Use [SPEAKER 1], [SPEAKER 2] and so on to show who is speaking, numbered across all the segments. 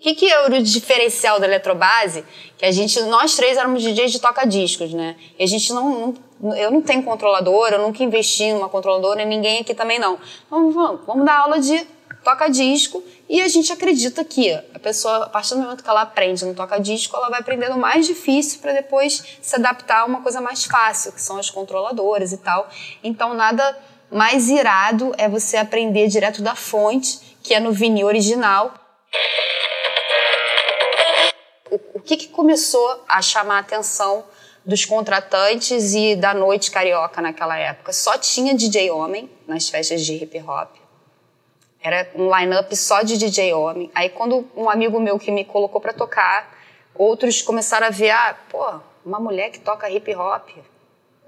[SPEAKER 1] que, que era o diferencial da Eletrobase? Que a gente, nós três éramos DJs de toca-discos, né? E a gente não, não, eu não tenho controladora, eu nunca investi numa controladora, ninguém aqui também não. Vamos, vamos, vamos dar aula de toca-disco e a gente acredita que a pessoa, a partir do momento que ela aprende no toca-disco, ela vai aprendendo mais difícil para depois se adaptar a uma coisa mais fácil, que são as controladoras e tal. Então, nada mais irado é você aprender direto da fonte, que é no vinil original. O, o que, que começou a chamar a atenção dos contratantes e da noite carioca naquela época? Só tinha DJ homem nas festas de hip hop. Era um line-up só de DJ homem. Aí quando um amigo meu que me colocou para tocar, outros começaram a ver, ah, pô, uma mulher que toca hip hop.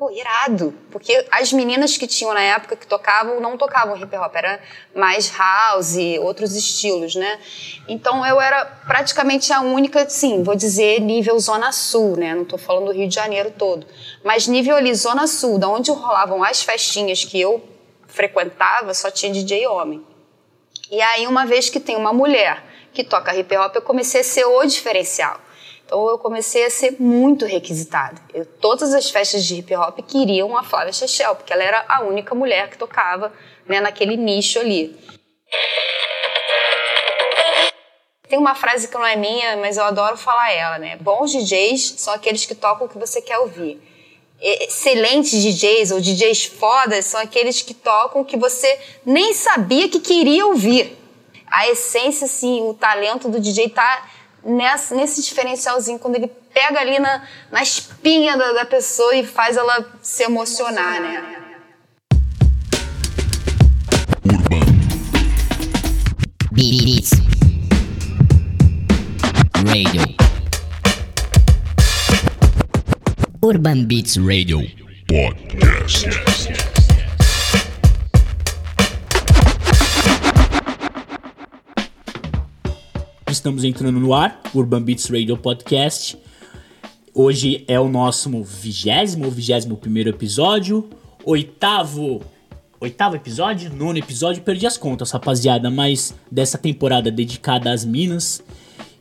[SPEAKER 1] Pô, irado. Porque as meninas que tinham na época que tocavam, não tocavam hip hop, era mais house, outros estilos, né? Então eu era praticamente a única, sim, vou dizer nível Zona Sul, né? Não tô falando do Rio de Janeiro todo. Mas nível ali, Zona Sul, da onde rolavam as festinhas que eu frequentava, só tinha DJ homem. E aí, uma vez que tem uma mulher que toca hip hop, eu comecei a ser o diferencial. Então eu comecei a ser muito requisitada. Eu, todas as festas de hip hop queriam a Flávia Chechel, porque ela era a única mulher que tocava né, naquele nicho ali. Tem uma frase que não é minha, mas eu adoro falar ela, né? Bons DJs são aqueles que tocam o que você quer ouvir. Excelentes DJs ou DJs fodas são aqueles que tocam o que você nem sabia que queria ouvir. A essência, assim, o talento do DJ tá nessa, nesse diferencialzinho, quando ele pega ali na, na espinha da, da pessoa e faz ela se emocionar, né? Urban Beats Radio Urban Beats Radio Podcast.
[SPEAKER 2] Estamos entrando no ar, Urban Beats Radio Podcast. Hoje é o nosso vigésimo vigésimo primeiro episódio, oitavo, oitavo episódio, nono episódio, perdi as contas, rapaziada, mas dessa temporada dedicada às minas.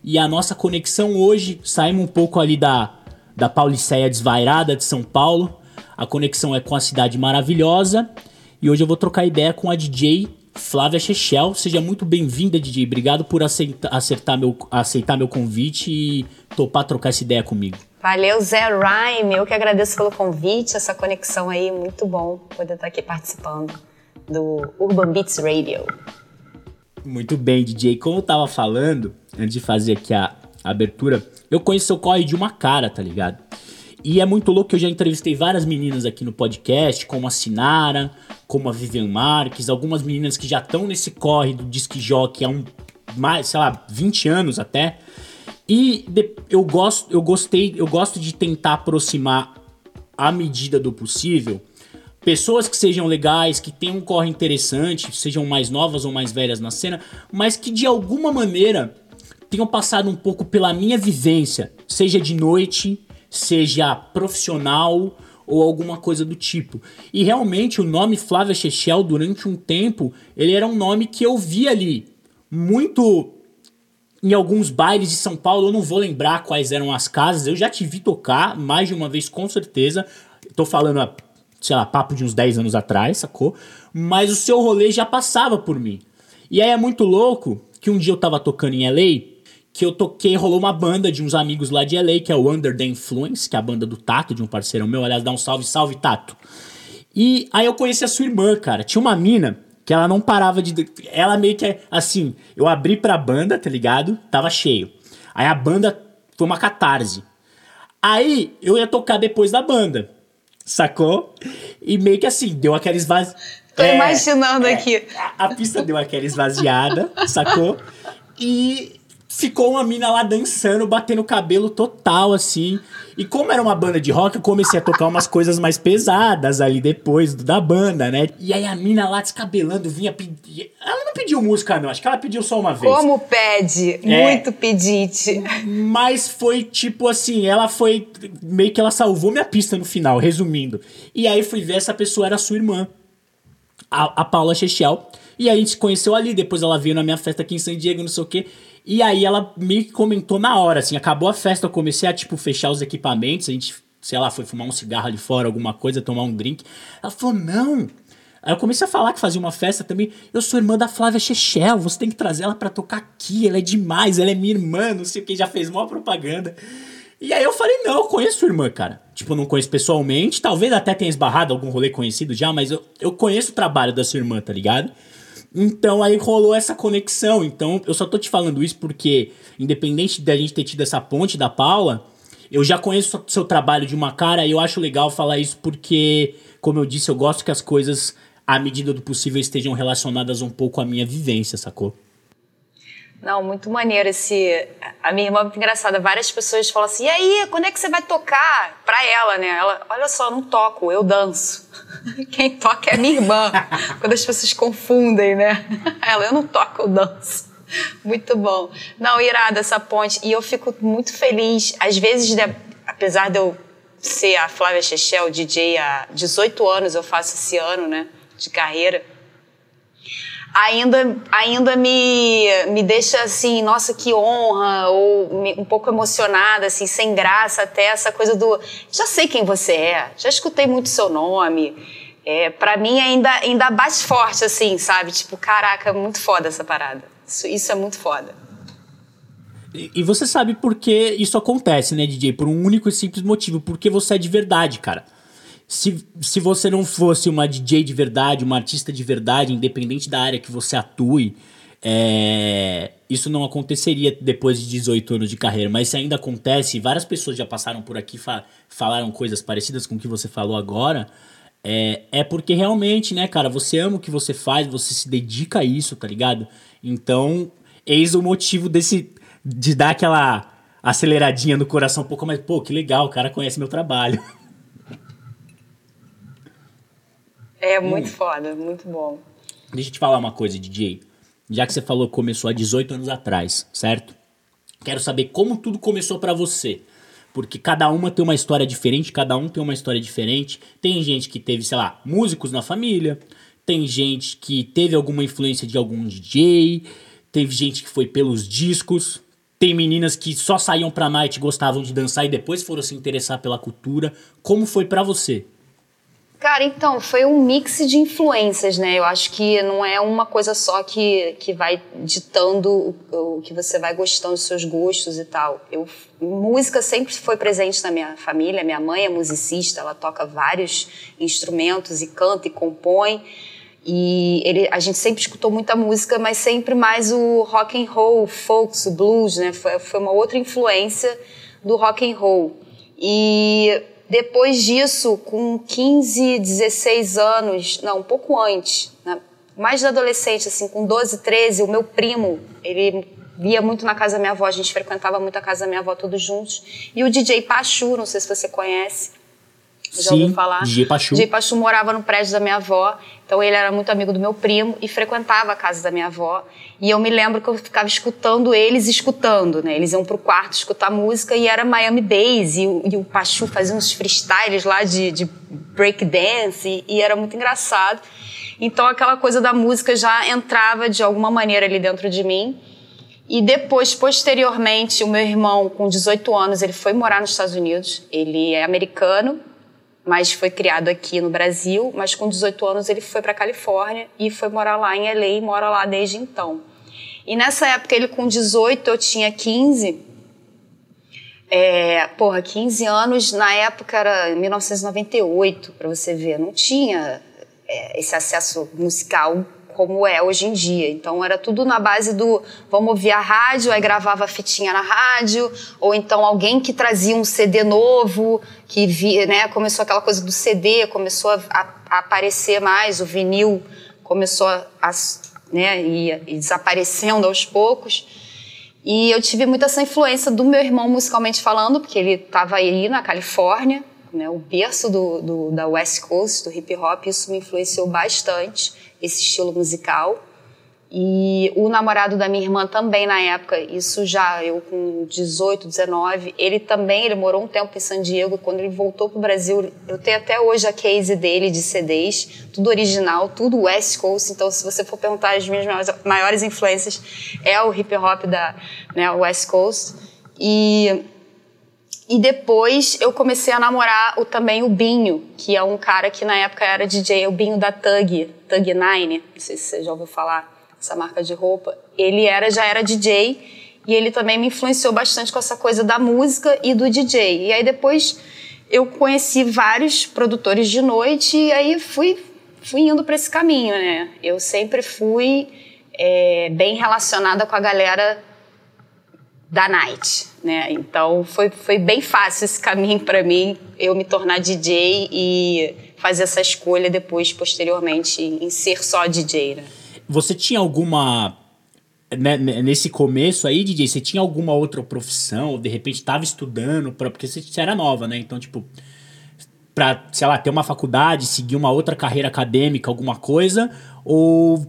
[SPEAKER 2] E a nossa conexão hoje, saímos um pouco ali da, da Pauliceia desvairada de São Paulo. A conexão é com a cidade maravilhosa. E hoje eu vou trocar ideia com a DJ Flávia Chechel, seja muito bem-vinda, DJ. Obrigado por aceita, acertar meu, aceitar meu convite e topar trocar essa ideia comigo.
[SPEAKER 1] Valeu, Zé Rhyme. Eu que agradeço pelo convite, essa conexão aí, muito bom poder estar aqui participando do Urban Beats Radio.
[SPEAKER 2] Muito bem, DJ. Como eu tava falando, antes de fazer aqui a abertura, eu conheço seu corre de uma cara, tá ligado? E é muito louco que eu já entrevistei várias meninas aqui no podcast, como a Sinara, como a Vivian Marques, algumas meninas que já estão nesse corre do disc jockey há um mais, sei lá, 20 anos até. E eu gosto, eu gostei, eu gosto de tentar aproximar à medida do possível pessoas que sejam legais, que tenham um corre interessante, sejam mais novas ou mais velhas na cena, mas que de alguma maneira tenham passado um pouco pela minha vivência, seja de noite, seja profissional ou alguma coisa do tipo. E realmente o nome Flávia Chechel, durante um tempo, ele era um nome que eu vi ali muito em alguns bailes de São Paulo. Eu não vou lembrar quais eram as casas, eu já te vi tocar mais de uma vez, com certeza. Tô falando, sei lá, papo de uns 10 anos atrás, sacou? Mas o seu rolê já passava por mim. E aí é muito louco que um dia eu tava tocando em LA que eu toquei, rolou uma banda de uns amigos lá de LA, que é o Under the Influence, que é a banda do Tato, de um parceiro meu. Aliás, dá um salve, salve, Tato. E aí eu conheci a sua irmã, cara. Tinha uma mina que ela não parava de. Ela meio que é assim. Eu abri pra banda, tá ligado? Tava cheio. Aí a banda foi uma catarse. Aí eu ia tocar depois da banda. Sacou? E meio que assim, deu aquela esvaziada.
[SPEAKER 1] Tô é, imaginando é, aqui.
[SPEAKER 2] A, a pista deu aquela esvaziada, sacou? E ficou uma mina lá dançando, batendo cabelo total, assim. E como era uma banda de rock, eu comecei a tocar umas coisas mais pesadas ali depois da banda, né? E aí a mina lá descabelando vinha pedir. Ela não pediu música, não. Acho que ela pediu só uma vez.
[SPEAKER 1] Como pede? É, Muito pedite.
[SPEAKER 2] Mas foi tipo assim, ela foi. Meio que ela salvou minha pista no final, resumindo. E aí fui ver essa pessoa era sua irmã. A, a Paula Chechel. E aí a gente se conheceu ali, depois ela veio na minha festa aqui em San Diego, não sei o quê. E aí ela me comentou na hora, assim, acabou a festa, eu comecei a, tipo, fechar os equipamentos, a gente, sei lá, foi fumar um cigarro ali fora, alguma coisa, tomar um drink. Ela falou, não. Aí eu comecei a falar que fazia uma festa também. Eu sou irmã da Flávia Chechel, você tem que trazer ela para tocar aqui, ela é demais, ela é minha irmã, não sei o que, já fez maior propaganda. E aí eu falei, não, eu conheço sua irmã, cara. Tipo, eu não conheço pessoalmente, talvez até tenha esbarrado algum rolê conhecido já, mas eu, eu conheço o trabalho da sua irmã, tá ligado? Então aí rolou essa conexão. Então eu só tô te falando isso porque, independente da gente ter tido essa ponte da Paula, eu já conheço seu trabalho de uma cara e eu acho legal falar isso porque, como eu disse, eu gosto que as coisas, à medida do possível, estejam relacionadas um pouco à minha vivência, sacou?
[SPEAKER 1] Não, muito maneiro esse. A minha irmã é muito engraçada. Várias pessoas falam assim: e aí, quando é que você vai tocar? Pra ela, né? Ela, olha só, não toco, eu danço. Quem toca é a minha irmã. quando as pessoas confundem, né? Ela, eu não toco, eu danço. Muito bom. Não, irada essa ponte. E eu fico muito feliz. Às vezes, né, apesar de eu ser a Flávia Chechel, DJ há 18 anos, eu faço esse ano, né, de carreira ainda, ainda me, me deixa assim, nossa, que honra, ou me, um pouco emocionada, assim, sem graça até essa coisa do. Já sei quem você é, já escutei muito seu nome. É, para mim ainda, ainda bate forte, assim, sabe? Tipo, caraca, muito foda essa parada. Isso, isso é muito foda.
[SPEAKER 2] E, e você sabe por que isso acontece, né, DJ? Por um único e simples motivo. Porque você é de verdade, cara se, se você não fosse uma DJ de verdade, uma artista de verdade, independente da área que você atue, é, isso não aconteceria depois de 18 anos de carreira. Mas se ainda acontece, várias pessoas já passaram por aqui fa falaram coisas parecidas com o que você falou agora. É, é porque realmente, né, cara, você ama o que você faz, você se dedica a isso, tá ligado? Então, eis o motivo desse. de dar aquela aceleradinha no coração um pouco mais. Pô, que legal, o cara conhece meu trabalho.
[SPEAKER 1] É muito hum. foda, muito bom.
[SPEAKER 2] Deixa eu te falar uma coisa, DJ. Já que você falou que começou há 18 anos atrás, certo? Quero saber como tudo começou para você. Porque cada uma tem uma história diferente, cada um tem uma história diferente. Tem gente que teve, sei lá, músicos na família, tem gente que teve alguma influência de algum DJ, teve gente que foi pelos discos, tem meninas que só saíam pra night, gostavam de dançar e depois foram se interessar pela cultura. Como foi para você?
[SPEAKER 1] Cara, então, foi um mix de influências, né? Eu acho que não é uma coisa só que, que vai ditando o, o que você vai gostando dos seus gostos e tal. Eu, música sempre foi presente na minha família. Minha mãe é musicista, ela toca vários instrumentos e canta e compõe. E ele, a gente sempre escutou muita música, mas sempre mais o rock and roll, o folks, o blues, né? Foi, foi uma outra influência do rock and roll. E depois disso, com 15, 16 anos, não, um pouco antes, né? mais da adolescente, assim, com 12, 13, o meu primo, ele via muito na casa da minha avó, a gente frequentava muito a casa da minha avó todos juntos. E o DJ Pachu, não sei se você conhece,
[SPEAKER 2] já Sim, ouviu falar? DJ Pachu.
[SPEAKER 1] DJ Pachu morava no prédio da minha avó, então ele era muito amigo do meu primo e frequentava a casa da minha avó. E eu me lembro que eu ficava escutando eles escutando, né? Eles iam pro quarto escutar música e era Miami Bass e, e o Pachu fazia uns freestyles lá de, de breakdance e, e era muito engraçado. Então aquela coisa da música já entrava de alguma maneira ali dentro de mim. E depois, posteriormente, o meu irmão, com 18 anos, ele foi morar nos Estados Unidos. Ele é americano, mas foi criado aqui no Brasil, mas com 18 anos ele foi para Califórnia e foi morar lá em LA e mora lá desde então. E nessa época ele com 18, eu tinha 15. É, porra, 15 anos, na época era 1998, para você ver, não tinha é, esse acesso musical como é hoje em dia. Então era tudo na base do vamos ouvir a rádio, aí gravava a fitinha na rádio, ou então alguém que trazia um CD novo, que via, né, começou aquela coisa do CD, começou a, a aparecer mais, o vinil começou a, a né, ir, ir desaparecendo aos poucos. E eu tive muita essa influência do meu irmão musicalmente falando, porque ele estava aí na Califórnia, né, o berço do, do, da West Coast, do hip hop, isso me influenciou bastante esse estilo musical. E o namorado da minha irmã também na época, isso já eu com 18, 19, ele também, ele morou um tempo em San Diego, quando ele voltou pro Brasil, eu tenho até hoje a case dele de CDs, tudo original, tudo West Coast, então se você for perguntar as minhas maiores influências, é o hip hop da né, West Coast. E e depois eu comecei a namorar o, também o Binho, que é um cara que na época era DJ, o Binho da Tug, Tug Nine, não sei se você já ouviu falar essa marca de roupa, ele era já era DJ e ele também me influenciou bastante com essa coisa da música e do DJ. E aí depois eu conheci vários produtores de noite e aí fui fui indo para esse caminho, né? Eu sempre fui é, bem relacionada com a galera da night, né? Então foi, foi bem fácil esse caminho para mim, eu me tornar DJ e fazer essa escolha depois, posteriormente, em ser só DJ, né?
[SPEAKER 2] Você tinha alguma. Né, né, nesse começo aí, DJ, você tinha alguma outra profissão? Ou de repente estava estudando? Pra, porque você, era nova, né? Então, tipo, pra, sei lá, ter uma faculdade, seguir uma outra carreira acadêmica, alguma coisa? Ou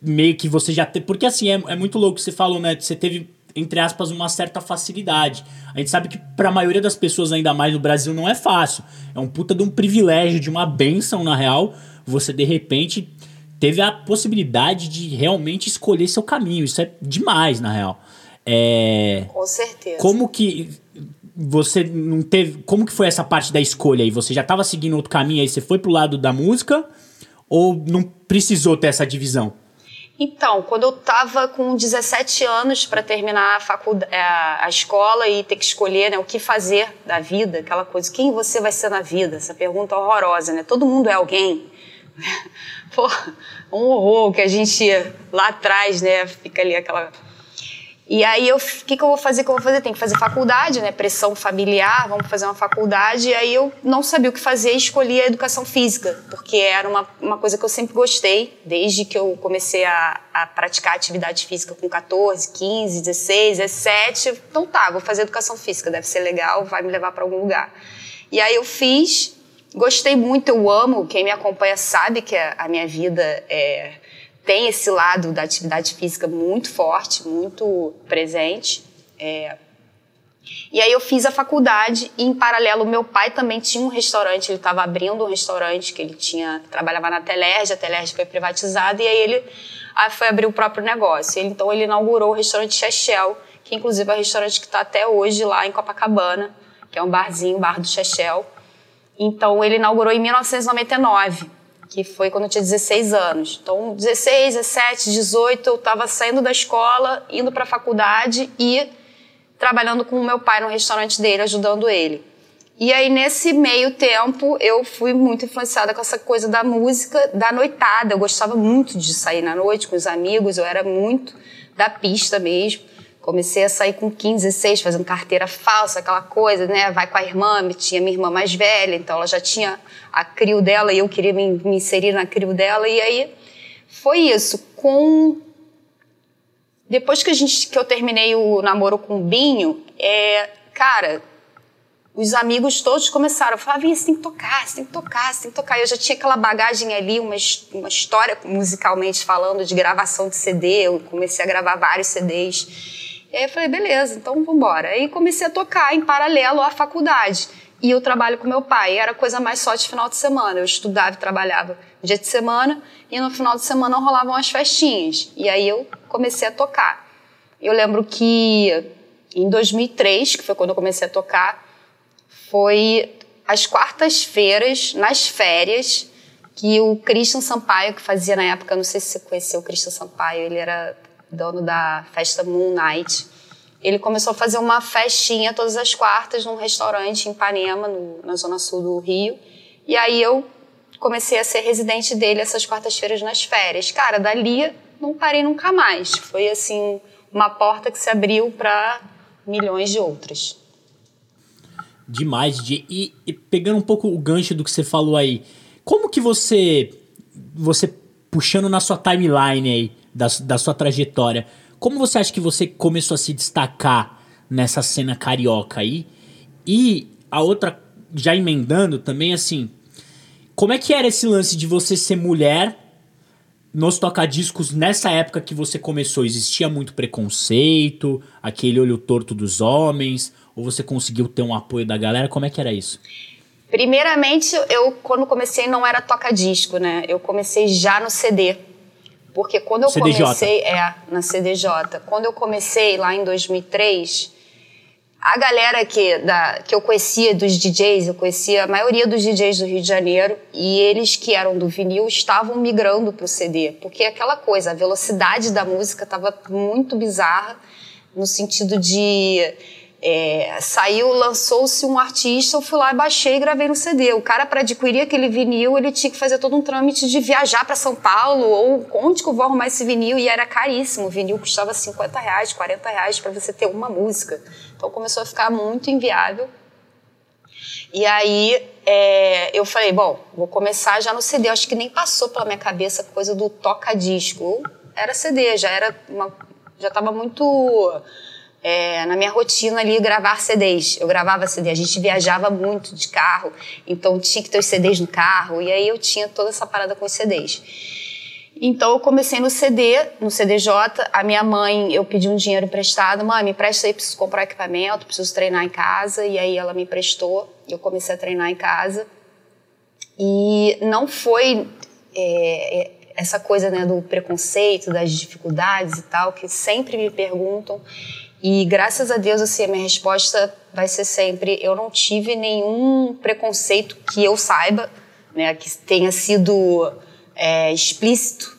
[SPEAKER 2] meio que você já teve. Porque assim, é, é muito louco, você falou, né? Você teve entre aspas, uma certa facilidade. A gente sabe que para a maioria das pessoas, ainda mais no Brasil, não é fácil. É um puta de um privilégio, de uma benção, na real, você de repente teve a possibilidade de realmente escolher seu caminho. Isso é demais, na real. É...
[SPEAKER 1] Com certeza.
[SPEAKER 2] Como que você não teve. Como que foi essa parte da escolha aí? Você já estava seguindo outro caminho aí? Você foi pro lado da música? Ou não precisou ter essa divisão?
[SPEAKER 1] Então, quando eu estava com 17 anos para terminar a, faculdade, a, a, escola e ter que escolher né, o que fazer da vida, aquela coisa, quem você vai ser na vida? Essa pergunta horrorosa, né? Todo mundo é alguém. Pô, um horror que a gente lá atrás, né, fica ali aquela e aí, o que, que eu vou fazer? Que eu vou fazer? Tem que fazer faculdade, né? Pressão familiar, vamos fazer uma faculdade. E aí eu não sabia o que fazer escolhi a educação física, porque era uma, uma coisa que eu sempre gostei, desde que eu comecei a, a praticar atividade física com 14, 15, 16, 17. Então tá, vou fazer educação física, deve ser legal, vai me levar para algum lugar. E aí eu fiz, gostei muito, eu amo, quem me acompanha sabe que a, a minha vida é tem esse lado da atividade física muito forte, muito presente. É... E aí eu fiz a faculdade e em paralelo meu pai também tinha um restaurante, ele estava abrindo um restaurante que ele tinha, trabalhava na Telerge, a Telerge foi privatizada e aí ele aí foi abrir o próprio negócio. Ele, então ele inaugurou o restaurante Chechel, que inclusive é o restaurante que está até hoje lá em Copacabana, que é um barzinho, bar do Chechel. Então ele inaugurou em 1999 que foi quando eu tinha 16 anos. Então, 16, 17, 18, eu estava saindo da escola, indo para a faculdade e trabalhando com o meu pai no restaurante dele, ajudando ele. E aí, nesse meio tempo, eu fui muito influenciada com essa coisa da música, da noitada. Eu gostava muito de sair na noite com os amigos, eu era muito da pista mesmo. Comecei a sair com 15, 16, fazendo carteira falsa, aquela coisa, né? Vai com a irmã, tinha minha irmã mais velha, então ela já tinha a crio dela e eu queria me, me inserir na crio dela. E aí foi isso. Com depois que a gente que eu terminei o namoro com o Binho, é, cara, os amigos todos começaram a falar: Vinha, você tem que tocar, você tem que tocar, você tem que tocar. Eu já tinha aquela bagagem ali, uma, uma história musicalmente falando de gravação de CD. Eu comecei a gravar vários CDs. E aí eu falei, beleza, então vamos embora. Aí comecei a tocar em paralelo à faculdade. E eu trabalho com meu pai. Era coisa mais só de final de semana. Eu estudava e trabalhava dia de semana e no final de semana rolavam as festinhas. E aí eu comecei a tocar. Eu lembro que em 2003, que foi quando eu comecei a tocar, foi às quartas-feiras, nas férias, que o Christian Sampaio, que fazia na época, não sei se você conheceu o Christian Sampaio, ele era dono da festa Moon Night, ele começou a fazer uma festinha todas as quartas num restaurante em Ipanema, no, na zona sul do Rio. E aí eu comecei a ser residente dele essas quartas-feiras nas férias. Cara, dali não parei nunca mais. Foi assim uma porta que se abriu para milhões de outras.
[SPEAKER 2] Demais, de e, e pegando um pouco o gancho do que você falou aí, como que você você puxando na sua timeline aí da, da sua trajetória. Como você acha que você começou a se destacar nessa cena carioca aí? E a outra, já emendando também, assim, como é que era esse lance de você ser mulher nos tocadiscos, nessa época que você começou, existia muito preconceito, aquele olho torto dos homens, ou você conseguiu ter um apoio da galera? Como é que era isso?
[SPEAKER 1] Primeiramente, eu quando comecei não era toca-disco, né? Eu comecei já no CD. Porque quando eu CDJ. comecei, é, na CDJ. Quando eu comecei lá em 2003, a galera que, da, que eu conhecia dos DJs, eu conhecia a maioria dos DJs do Rio de Janeiro, e eles que eram do vinil estavam migrando para o CD, porque aquela coisa, a velocidade da música estava muito bizarra, no sentido de é, saiu, lançou-se um artista, eu fui lá e baixei e gravei no CD. O cara, para adquirir aquele vinil, ele tinha que fazer todo um trâmite de viajar para São Paulo, ou onde que eu vou arrumar esse vinil? E era caríssimo. O vinil custava 50 reais, 40 reais para você ter uma música. Então começou a ficar muito inviável. E aí é, eu falei, bom, vou começar já no CD. Acho que nem passou pela minha cabeça a coisa do toca-disco. Era CD, já era uma, já estava muito é, na minha rotina ali gravar CDs. Eu gravava CD, a gente viajava muito de carro, então tinha que ter os CDs no carro, e aí eu tinha toda essa parada com os CDs. Então eu comecei no CD, no CDJ. A minha mãe, eu pedi um dinheiro emprestado. Mãe, me presta aí, preciso comprar equipamento, preciso treinar em casa. E aí ela me emprestou. Eu comecei a treinar em casa. E não foi é, é essa coisa né, do preconceito, das dificuldades e tal, que sempre me perguntam. E graças a Deus, assim, a minha resposta vai ser sempre: eu não tive nenhum preconceito que eu saiba, né, que tenha sido é, explícito.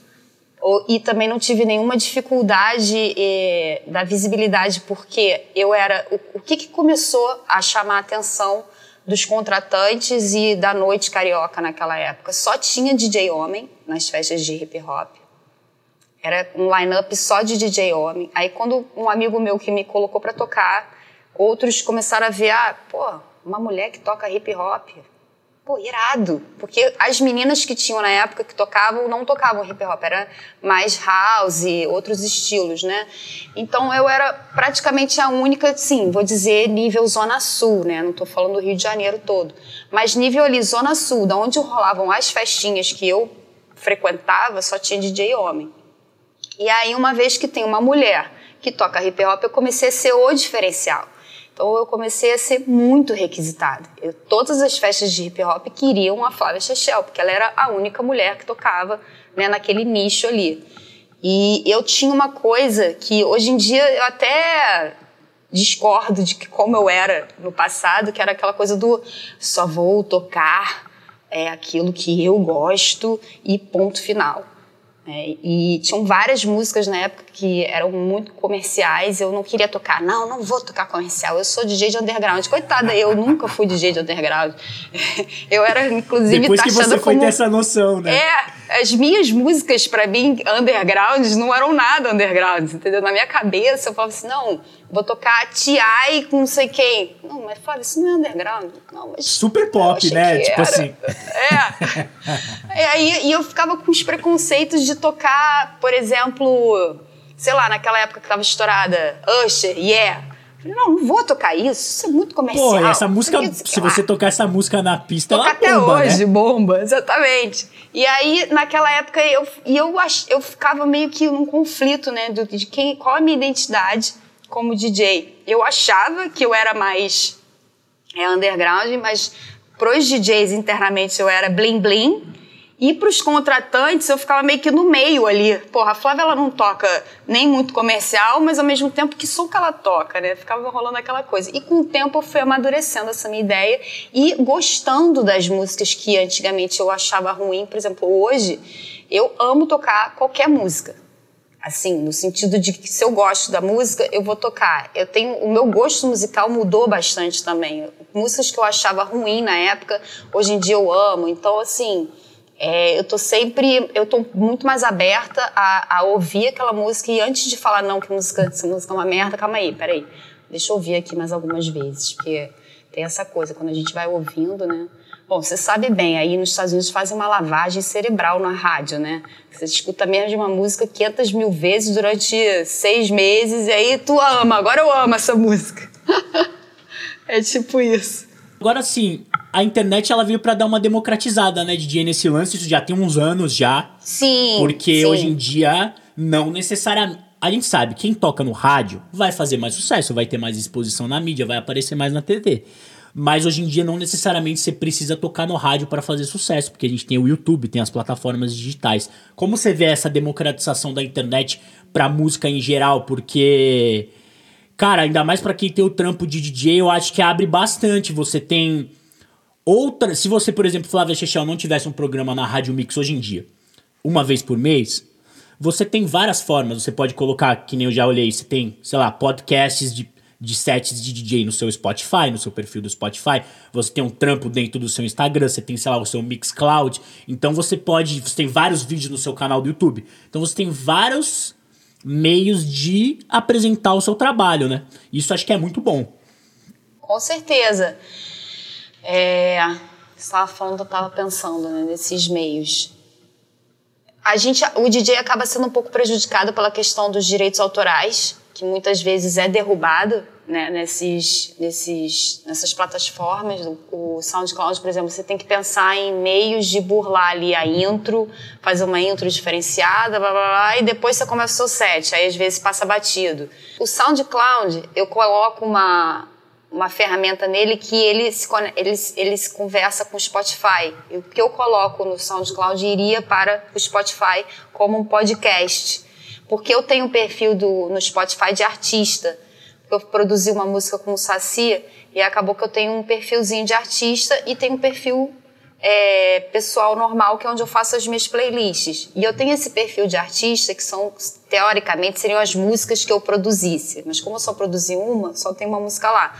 [SPEAKER 1] Ou, e também não tive nenhuma dificuldade é, da visibilidade, porque eu era. O, o que, que começou a chamar a atenção dos contratantes e da noite carioca naquela época? Só tinha DJ homem nas festas de hip hop. Era um line-up só de DJ homem. Aí quando um amigo meu que me colocou para tocar, outros começaram a ver, ah, pô, uma mulher que toca hip hop. Pô, irado. Porque as meninas que tinham na época que tocavam, não tocavam hip hop, era mais house, outros estilos, né? Então eu era praticamente a única, sim, vou dizer nível Zona Sul, né? Não tô falando do Rio de Janeiro todo. Mas nível ali, Zona Sul, da onde rolavam as festinhas que eu frequentava, só tinha DJ homem. E aí, uma vez que tem uma mulher que toca hip hop, eu comecei a ser o diferencial. Então eu comecei a ser muito requisitada. Eu, todas as festas de hip hop queriam a Flávia Chechel, porque ela era a única mulher que tocava né, naquele nicho ali. E eu tinha uma coisa que hoje em dia eu até discordo de que como eu era no passado, que era aquela coisa do só vou tocar é, aquilo que eu gosto e ponto final. É, e tinham várias músicas na época que eram muito comerciais. Eu não queria tocar. Não, não vou tocar comercial. Eu sou DJ de underground. Coitada, eu nunca fui DJ de underground. Eu era, inclusive,
[SPEAKER 2] Depois que você foi
[SPEAKER 1] como...
[SPEAKER 2] ter essa noção, né?
[SPEAKER 1] É, as minhas músicas, para mim, underground, não eram nada underground, entendeu? Na minha cabeça, eu falava assim, não, vou tocar T.I. com não sei quem. Não, mas fala, isso não é underground. Não, mas
[SPEAKER 2] Super pop, né? Tipo assim.
[SPEAKER 1] É. e aí e eu ficava com os preconceitos de tocar, por exemplo, sei lá, naquela época que tava estourada, Usher, Yeah. Falei, não, não vou tocar isso, isso é muito comercial.
[SPEAKER 2] Pô, essa música, se você tocar essa música na pista, Toca ela
[SPEAKER 1] até
[SPEAKER 2] bomba,
[SPEAKER 1] hoje,
[SPEAKER 2] né?
[SPEAKER 1] bomba, exatamente. E aí, naquela época, eu, e eu, eu ficava meio que num conflito, né, de quem, qual a minha identidade como DJ. Eu achava que eu era mais é, underground, mas pros DJs internamente eu era bling bling. E pros contratantes eu ficava meio que no meio ali. Porra, a Flávia ela não toca nem muito comercial, mas ao mesmo tempo que som que ela toca, né? Ficava rolando aquela coisa. E com o tempo eu fui amadurecendo essa minha ideia e gostando das músicas que antigamente eu achava ruim. Por exemplo, hoje eu amo tocar qualquer música assim, no sentido de que se eu gosto da música, eu vou tocar. Eu tenho o meu gosto musical mudou bastante também. Músicas que eu achava ruim na época, hoje em dia eu amo. Então, assim, é, eu tô sempre, eu tô muito mais aberta a, a, ouvir aquela música e antes de falar não que música, essa música é uma merda, calma aí, peraí, deixa eu ouvir aqui mais algumas vezes, porque tem essa coisa quando a gente vai ouvindo, né? Bom, você sabe bem, aí nos Estados Unidos fazem uma lavagem cerebral na rádio, né? Você escuta mesmo de uma música 500 mil vezes durante seis meses e aí tu ama, agora eu amo essa música. é tipo isso.
[SPEAKER 2] Agora sim, a internet ela veio para dar uma democratizada, né, DJ nesse lance, isso já tem uns anos já.
[SPEAKER 1] Sim.
[SPEAKER 2] Porque
[SPEAKER 1] sim.
[SPEAKER 2] hoje em dia não necessariamente a gente sabe, quem toca no rádio vai fazer mais sucesso, vai ter mais exposição na mídia, vai aparecer mais na TV. Mas hoje em dia não necessariamente você precisa tocar no rádio para fazer sucesso, porque a gente tem o YouTube, tem as plataformas digitais. Como você vê essa democratização da internet pra música em geral? Porque cara, ainda mais para quem tem o trampo de DJ, eu acho que abre bastante. Você tem outra, se você, por exemplo, Flávia Chechel não tivesse um programa na Rádio Mix hoje em dia, uma vez por mês, você tem várias formas. Você pode colocar, que nem eu já olhei, você tem, sei lá, podcasts de, de sets de DJ no seu Spotify, no seu perfil do Spotify. Você tem um trampo dentro do seu Instagram, você tem, sei lá, o seu Mixcloud. Então você pode, você tem vários vídeos no seu canal do YouTube. Então você tem vários meios de apresentar o seu trabalho, né? Isso acho que é muito bom.
[SPEAKER 1] Com certeza. É, estava falando, eu estava pensando né, nesses meios a gente, o DJ acaba sendo um pouco prejudicado pela questão dos direitos autorais, que muitas vezes é derrubado né, nesses, nesses, nessas plataformas. O SoundCloud, por exemplo, você tem que pensar em meios de burlar ali a intro, fazer uma intro diferenciada, blá, blá, blá, e depois você começa o set, aí às vezes passa batido. O SoundCloud, eu coloco uma, uma ferramenta nele que ele se, ele, ele se conversa com o Spotify. E o que eu coloco no SoundCloud iria para o Spotify como um podcast. Porque eu tenho um perfil do, no Spotify de artista. Eu produzi uma música com o Saci e acabou que eu tenho um perfilzinho de artista e tenho um perfil é, pessoal normal, que é onde eu faço as minhas playlists. E eu tenho esse perfil de artista, que são, teoricamente, seriam as músicas que eu produzisse. Mas como eu só produzi uma, só tem uma música lá.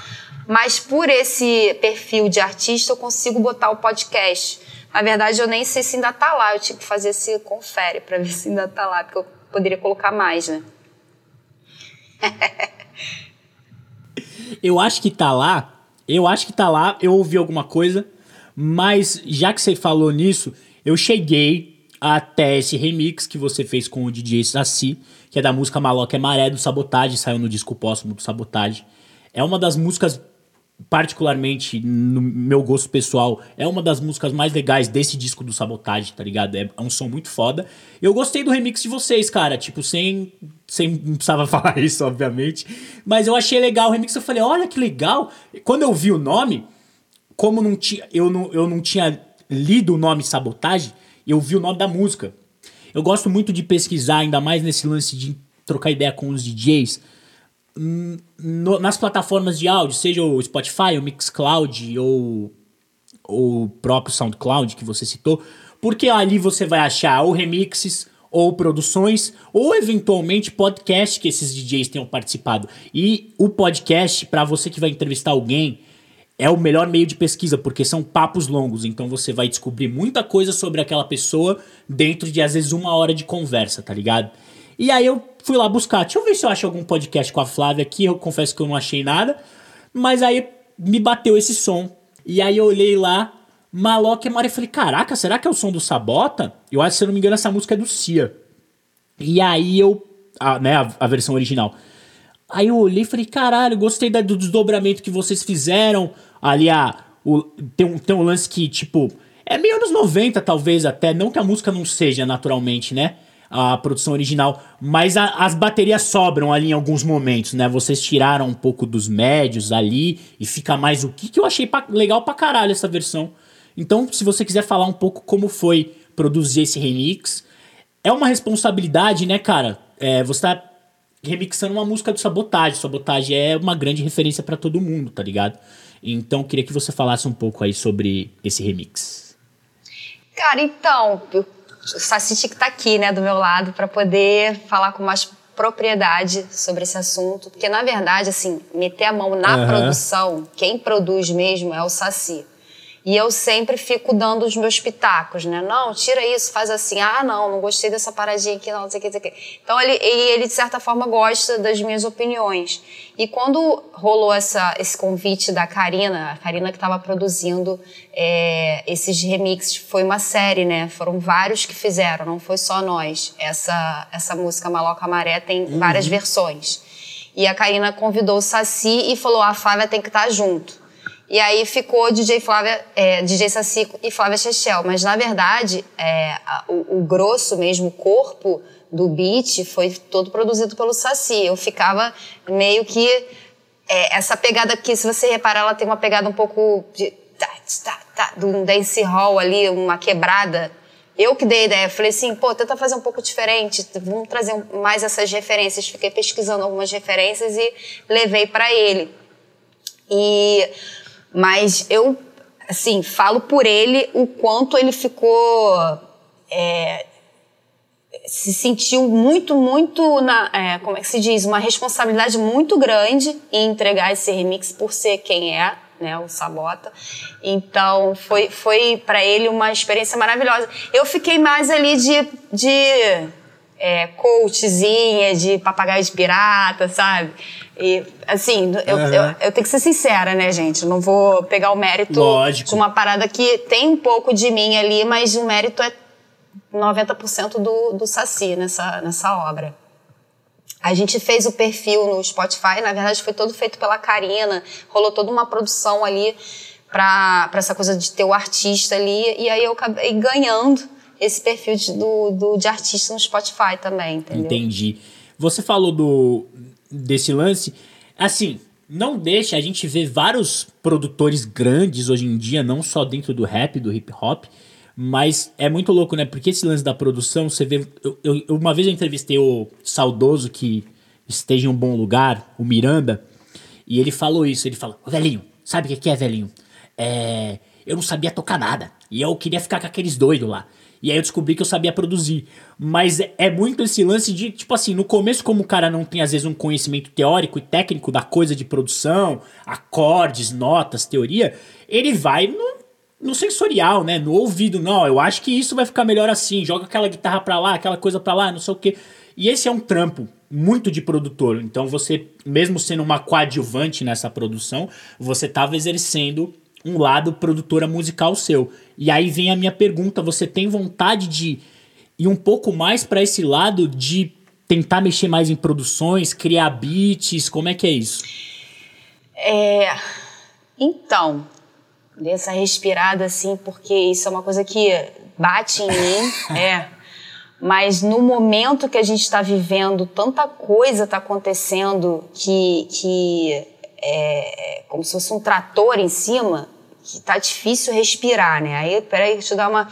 [SPEAKER 1] Mas por esse perfil de artista, eu consigo botar o podcast. Na verdade, eu nem sei se ainda tá lá. Eu tinha que fazer esse confere para ver se ainda tá lá, porque eu poderia colocar mais, né?
[SPEAKER 2] eu acho que tá lá. Eu acho que tá lá. Eu ouvi alguma coisa mas já que você falou nisso, eu cheguei até esse remix que você fez com o DJ Saci, que é da música Maloca é Maré do Sabotage, saiu no disco póstumo do Sabotage. É uma das músicas particularmente no meu gosto pessoal, é uma das músicas mais legais desse disco do Sabotage, tá ligado? É, um som muito foda. Eu gostei do remix de vocês, cara, tipo, sem, sem não precisava falar isso, obviamente, mas eu achei legal o remix, eu falei, olha que legal. Quando eu vi o nome, como não tinha, eu, não, eu não tinha lido o nome Sabotagem, eu vi o nome da música. Eu gosto muito de pesquisar, ainda mais nesse lance de trocar ideia com os DJs, no, nas plataformas de áudio, seja o Spotify, o Mixcloud ou o próprio SoundCloud que você citou, porque ali você vai achar ou remixes, ou produções, ou eventualmente podcast que esses DJs tenham participado. E o podcast, para você que vai entrevistar alguém, é o melhor meio de pesquisa, porque são papos longos, então você vai descobrir muita coisa sobre aquela pessoa dentro de às vezes uma hora de conversa, tá ligado? E aí eu fui lá buscar, deixa eu ver se eu acho algum podcast com a Flávia aqui, eu confesso que eu não achei nada, mas aí me bateu esse som. E aí eu olhei lá, Maloca e Maria, e falei, caraca, será que é o som do Sabota? Eu acho, se eu não me engano, essa música é do Cia. E aí eu, a, né, a, a versão original. Aí eu olhei e falei, caralho, gostei do desdobramento que vocês fizeram. Ali a, o, tem, um, tem um lance que, tipo, é meio anos 90, talvez até. Não que a música não seja naturalmente, né? A produção original. Mas a, as baterias sobram ali em alguns momentos, né? Vocês tiraram um pouco dos médios ali e fica mais o que, que eu achei pra, legal pra caralho essa versão. Então, se você quiser falar um pouco como foi produzir esse remix, é uma responsabilidade, né, cara? É, você tá remixando uma música do Sabotage. Sabotage é uma grande referência para todo mundo, tá ligado? Então, queria que você falasse um pouco aí sobre esse remix.
[SPEAKER 1] Cara, então, Saci que tá aqui, né, do meu lado, para poder falar com mais propriedade sobre esse assunto, porque na verdade, assim, meter a mão na uhum. produção, quem produz mesmo é o Saci. E eu sempre fico dando os meus pitacos, né? Não, tira isso, faz assim. Ah, não, não gostei dessa paradinha aqui, não, não sei o que, não sei o que. Então, ele, ele, de certa forma, gosta das minhas opiniões. E quando rolou essa, esse convite da Karina, a Karina que estava produzindo é, esses remixes, foi uma série, né? Foram vários que fizeram, não foi só nós. Essa, essa música Maloca Maré tem uhum. várias versões. E a Karina convidou o Saci e falou: a Flávia tem que estar tá junto. E aí ficou DJ Flávia, é, DJ Saci e Flávia Chechel. Mas na verdade, é, o, o, grosso mesmo, o corpo do beat foi todo produzido pelo Saci. Eu ficava meio que. É, essa pegada aqui, se você reparar, ela tem uma pegada um pouco de. Tá, tá, tá, de um dance hall ali, uma quebrada. Eu que dei a ideia, falei assim, pô, tenta fazer um pouco diferente, vamos trazer mais essas referências. Fiquei pesquisando algumas referências e levei para ele. E mas eu, assim, falo por ele o quanto ele ficou. É, se sentiu muito, muito na, é, como é que se diz, uma responsabilidade muito grande em entregar esse remix por ser quem é, né, o Sabota. Então foi, foi para ele uma experiência maravilhosa. Eu fiquei mais ali de, de é, coachzinha, de papagaio de pirata, sabe? E, assim, eu, uhum. eu, eu, tenho que ser sincera, né, gente? Eu não vou pegar o mérito
[SPEAKER 2] Lógico.
[SPEAKER 1] de uma parada que tem um pouco de mim ali, mas o mérito é 90% do, do Saci nessa, nessa obra. A gente fez o perfil no Spotify, na verdade foi todo feito pela Karina, rolou toda uma produção ali para essa coisa de ter o artista ali, e aí eu acabei ganhando esse perfil de, do, do, de artista no Spotify também, entendeu?
[SPEAKER 2] Entendi. Você falou do, desse lance. Assim, não deixa a gente ver vários produtores grandes hoje em dia, não só dentro do rap, do hip hop, mas é muito louco, né? Porque esse lance da produção, você vê. Eu, eu, uma vez eu entrevistei o saudoso que esteja em um bom lugar, o Miranda, e ele falou isso. Ele falou: velhinho, sabe o que é, velhinho? É, eu não sabia tocar nada. E eu queria ficar com aqueles doidos lá. E aí eu descobri que eu sabia produzir. Mas é, é, muito esse lance de, tipo assim, no começo, como o cara não tem, às vezes, um conhecimento teórico e técnico da coisa de produção, acordes, notas, teoria, ele vai no, no sensorial, né? No ouvido. Não, eu acho que isso vai ficar melhor assim. Joga aquela guitarra pra lá, aquela coisa pra lá, não sei o quê. E esse é um trampo muito de produtor. Então você, mesmo sendo uma coadjuvante nessa produção, você estava exercendo um lado produtora musical seu. E aí vem a minha pergunta: você tem vontade de ir um pouco mais para esse lado de tentar mexer mais em produções, criar beats? Como é que é isso?
[SPEAKER 1] É, então, dessa respirada assim, porque isso é uma coisa que bate em mim, é. Mas no momento que a gente está vivendo, tanta coisa está acontecendo que, que é, como se fosse um trator em cima, que tá difícil respirar, né? Aí, peraí, deixa eu dar uma.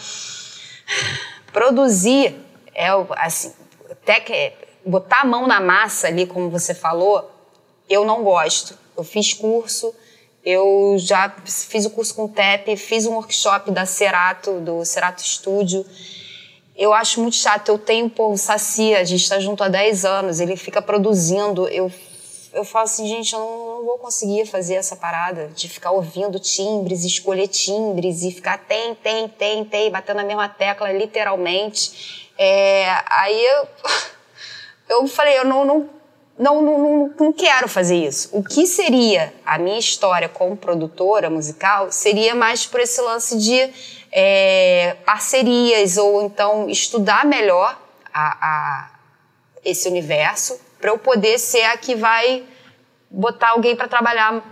[SPEAKER 1] Produzir é assim, até que botar a mão na massa ali, como você falou, eu não gosto. Eu fiz curso, eu já fiz o curso com o TEP, fiz um workshop da Cerato, do Cerato Studio. Eu acho muito chato. Eu tenho, pô, o Saci, a gente está junto há 10 anos, ele fica produzindo. Eu eu falo assim, gente, eu não, não, vou conseguir fazer essa parada de ficar ouvindo timbres, escolher timbres e ficar tem, tem, tem, tem, batendo na mesma tecla, literalmente. É, aí eu, eu falei, eu não, não, não, não, não quero fazer isso. O que seria a minha história como produtora musical seria mais por esse lance de é, parcerias ou então estudar melhor a, a esse universo para eu poder ser a que vai botar alguém para trabalhar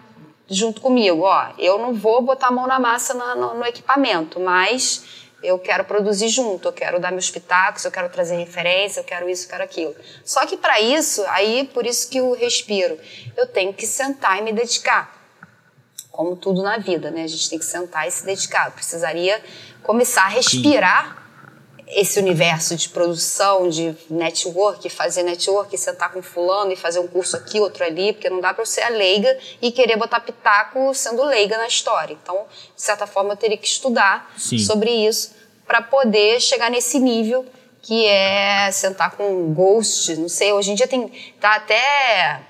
[SPEAKER 1] junto comigo. Ó, eu não vou botar a mão na massa no, no, no equipamento, mas eu quero produzir junto, eu quero dar meus pitacos, eu quero trazer referência, eu quero isso, eu quero aquilo. Só que para isso, aí por isso que eu respiro, eu tenho que sentar e me dedicar. Como tudo na vida, né? A gente tem que sentar e se dedicar. Eu precisaria começar a respirar esse universo de produção, de network, fazer network, sentar com fulano e fazer um curso aqui, outro ali, porque não dá para eu ser a leiga e querer botar pitaco sendo leiga na história. Então, de certa forma, eu teria que estudar Sim. sobre isso para poder chegar nesse nível que é sentar com ghost, não sei, hoje em dia tem tá até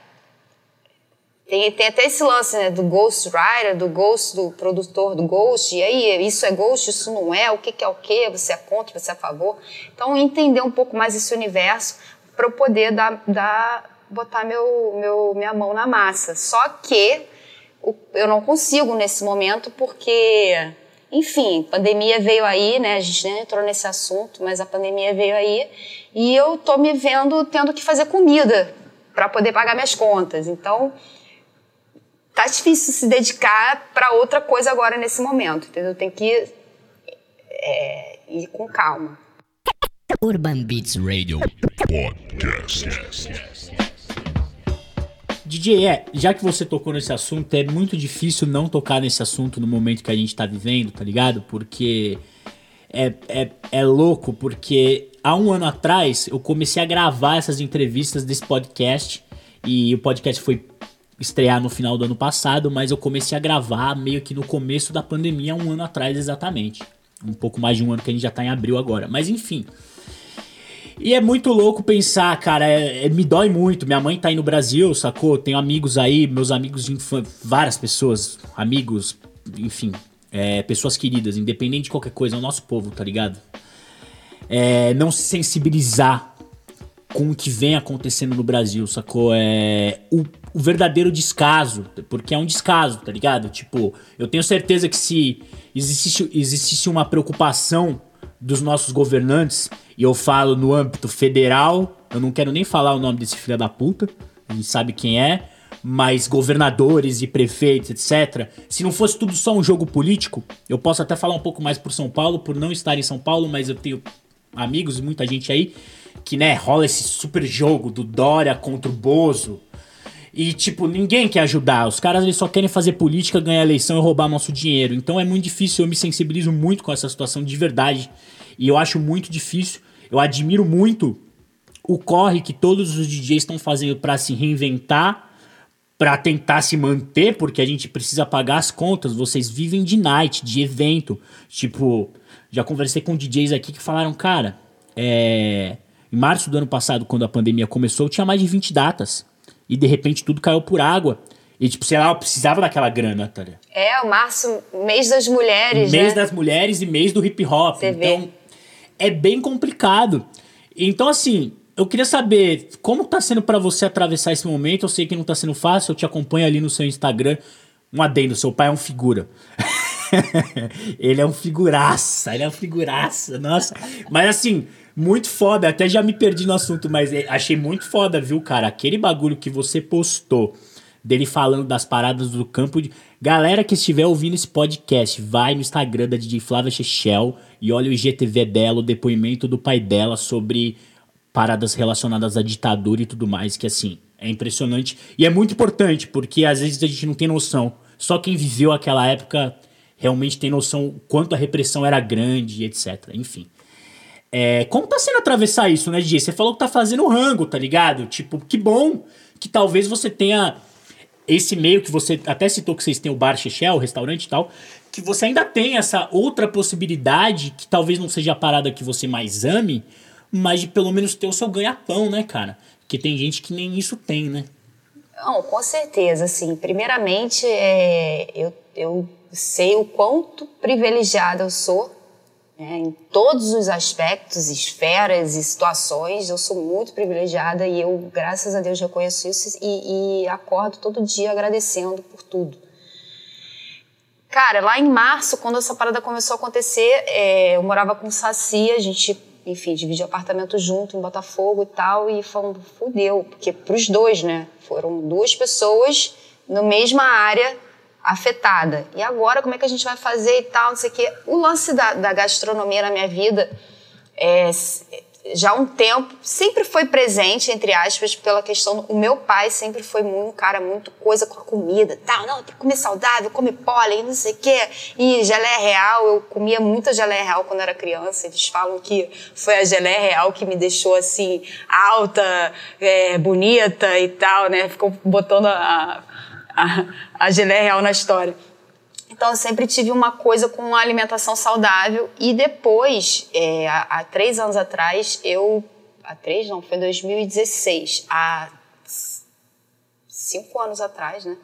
[SPEAKER 1] tem, tem até esse lance né, do Ghost Writer, do Ghost, do produtor do Ghost, e aí, isso é Ghost, isso não é, o que, que é o que, você é contra, você é a favor. Então, entender um pouco mais esse universo para eu poder dar, dar, botar meu, meu, minha mão na massa. Só que eu não consigo nesse momento porque, enfim, pandemia veio aí, né? A gente nem entrou nesse assunto, mas a pandemia veio aí e eu tô me vendo tendo que fazer comida para poder pagar minhas contas. Então, tá difícil se dedicar para outra coisa agora nesse momento, entendeu? Tem que é, ir com calma.
[SPEAKER 3] Urban Beats Radio Podcast.
[SPEAKER 2] DJ, é, já que você tocou nesse assunto, é muito difícil não tocar nesse assunto no momento que a gente tá vivendo, tá ligado? Porque é, é, é louco, porque há um ano atrás eu comecei a gravar essas entrevistas desse podcast e o podcast foi estrear no final do ano passado, mas eu comecei a gravar meio que no começo da pandemia, um ano atrás exatamente. Um pouco mais de um ano que a gente já tá em abril agora. Mas enfim. E é muito louco pensar, cara, é, é, me dói muito. Minha mãe tá aí no Brasil, sacou? Tenho amigos aí, meus amigos de infância, várias pessoas, amigos, enfim, é, pessoas queridas, independente de qualquer coisa, é o nosso povo, tá ligado? É, não se sensibilizar com o que vem acontecendo no Brasil, sacou? É o, o, verdadeiro descaso, porque é um descaso, tá ligado? Tipo, eu tenho certeza que se existisse, existisse uma preocupação dos nossos governantes, e eu falo no âmbito federal, eu não quero nem falar o nome desse filho da puta, a gente sabe quem é, mas governadores e prefeitos, etc. Se não fosse tudo só um jogo político, eu posso até falar um pouco mais por São Paulo, por não estar em São Paulo, mas eu tenho amigos e muita gente aí que, né, rola esse super jogo do Dória contra o Bozo. E, tipo, ninguém quer ajudar. Os caras eles só querem fazer política, ganhar eleição e roubar nosso dinheiro. Então é muito difícil, eu me sensibilizo muito com essa situação de verdade. E eu acho muito difícil. Eu admiro muito o corre que todos os DJs estão fazendo para se reinventar, para tentar se manter, porque a gente precisa pagar as contas. Vocês vivem de night, de evento. Tipo, já conversei com DJs aqui que falaram, cara, é em março do ano passado, quando a pandemia começou, tinha mais de 20 datas. E de repente tudo caiu por água. E, tipo, sei lá, eu precisava daquela grana, tá ligado?
[SPEAKER 1] É, o março, mês das mulheres,
[SPEAKER 2] Mês
[SPEAKER 1] né?
[SPEAKER 2] das mulheres e mês do hip hop.
[SPEAKER 1] Você vê.
[SPEAKER 2] Então, é bem complicado. Então, assim, eu queria saber como tá sendo para você atravessar esse momento. Eu sei que não tá sendo fácil, eu te acompanho ali no seu Instagram. Um adendo, seu pai é um figura. ele é um figuraça, ele é um figuraça, nossa. Mas assim, muito foda, até já me perdi no assunto, mas é, achei muito foda, viu, cara? Aquele bagulho que você postou dele falando das paradas do campo de. Galera que estiver ouvindo esse podcast, vai no Instagram da DJ Flávia Chechel e olha o IGTV dela, o depoimento do pai dela sobre paradas relacionadas à ditadura e tudo mais, que assim, é impressionante. E é muito importante, porque às vezes a gente não tem noção. Só quem viveu aquela época realmente tem noção quanto a repressão era grande, etc. Enfim. É, como tá sendo atravessar isso, né, DJ? Você falou que tá fazendo rango, tá ligado? Tipo, que bom que talvez você tenha esse meio que você até citou que vocês têm o bar Chechel, o restaurante e tal, que você ainda tem essa outra possibilidade que talvez não seja a parada que você mais ame, mas de pelo menos ter o seu ganha-pão, né, cara? Porque tem gente que nem isso tem, né?
[SPEAKER 1] Não, com certeza, assim. Primeiramente, é, eu, eu sei o quanto privilegiada eu sou né? Em todos os aspectos, esferas e situações, eu sou muito privilegiada e eu, graças a Deus, reconheço isso e, e acordo todo dia agradecendo por tudo. Cara, lá em março, quando essa parada começou a acontecer, é, eu morava com o Saci, a gente, enfim, dividiu apartamento junto em Botafogo e tal, e falando, fudeu, porque pros dois, né? Foram duas pessoas na mesma área afetada. E agora, como é que a gente vai fazer e tal, não sei o quê. O lance da, da gastronomia na minha vida, é, já há um tempo, sempre foi presente, entre aspas, pela questão... O meu pai sempre foi um cara muito coisa com a comida, tal. Não, tem que comer saudável, comer pólen, não sei o quê. E geleia real, eu comia muita geleia real quando era criança. Eles falam que foi a geleia real que me deixou, assim, alta, é, bonita e tal, né? Ficou botando a a, a geleia real na história. Então, eu sempre tive uma coisa com alimentação saudável. E depois, é, há, há, três anos atrás, eu. Há três, não, foi 2016. Há cinco anos atrás, né?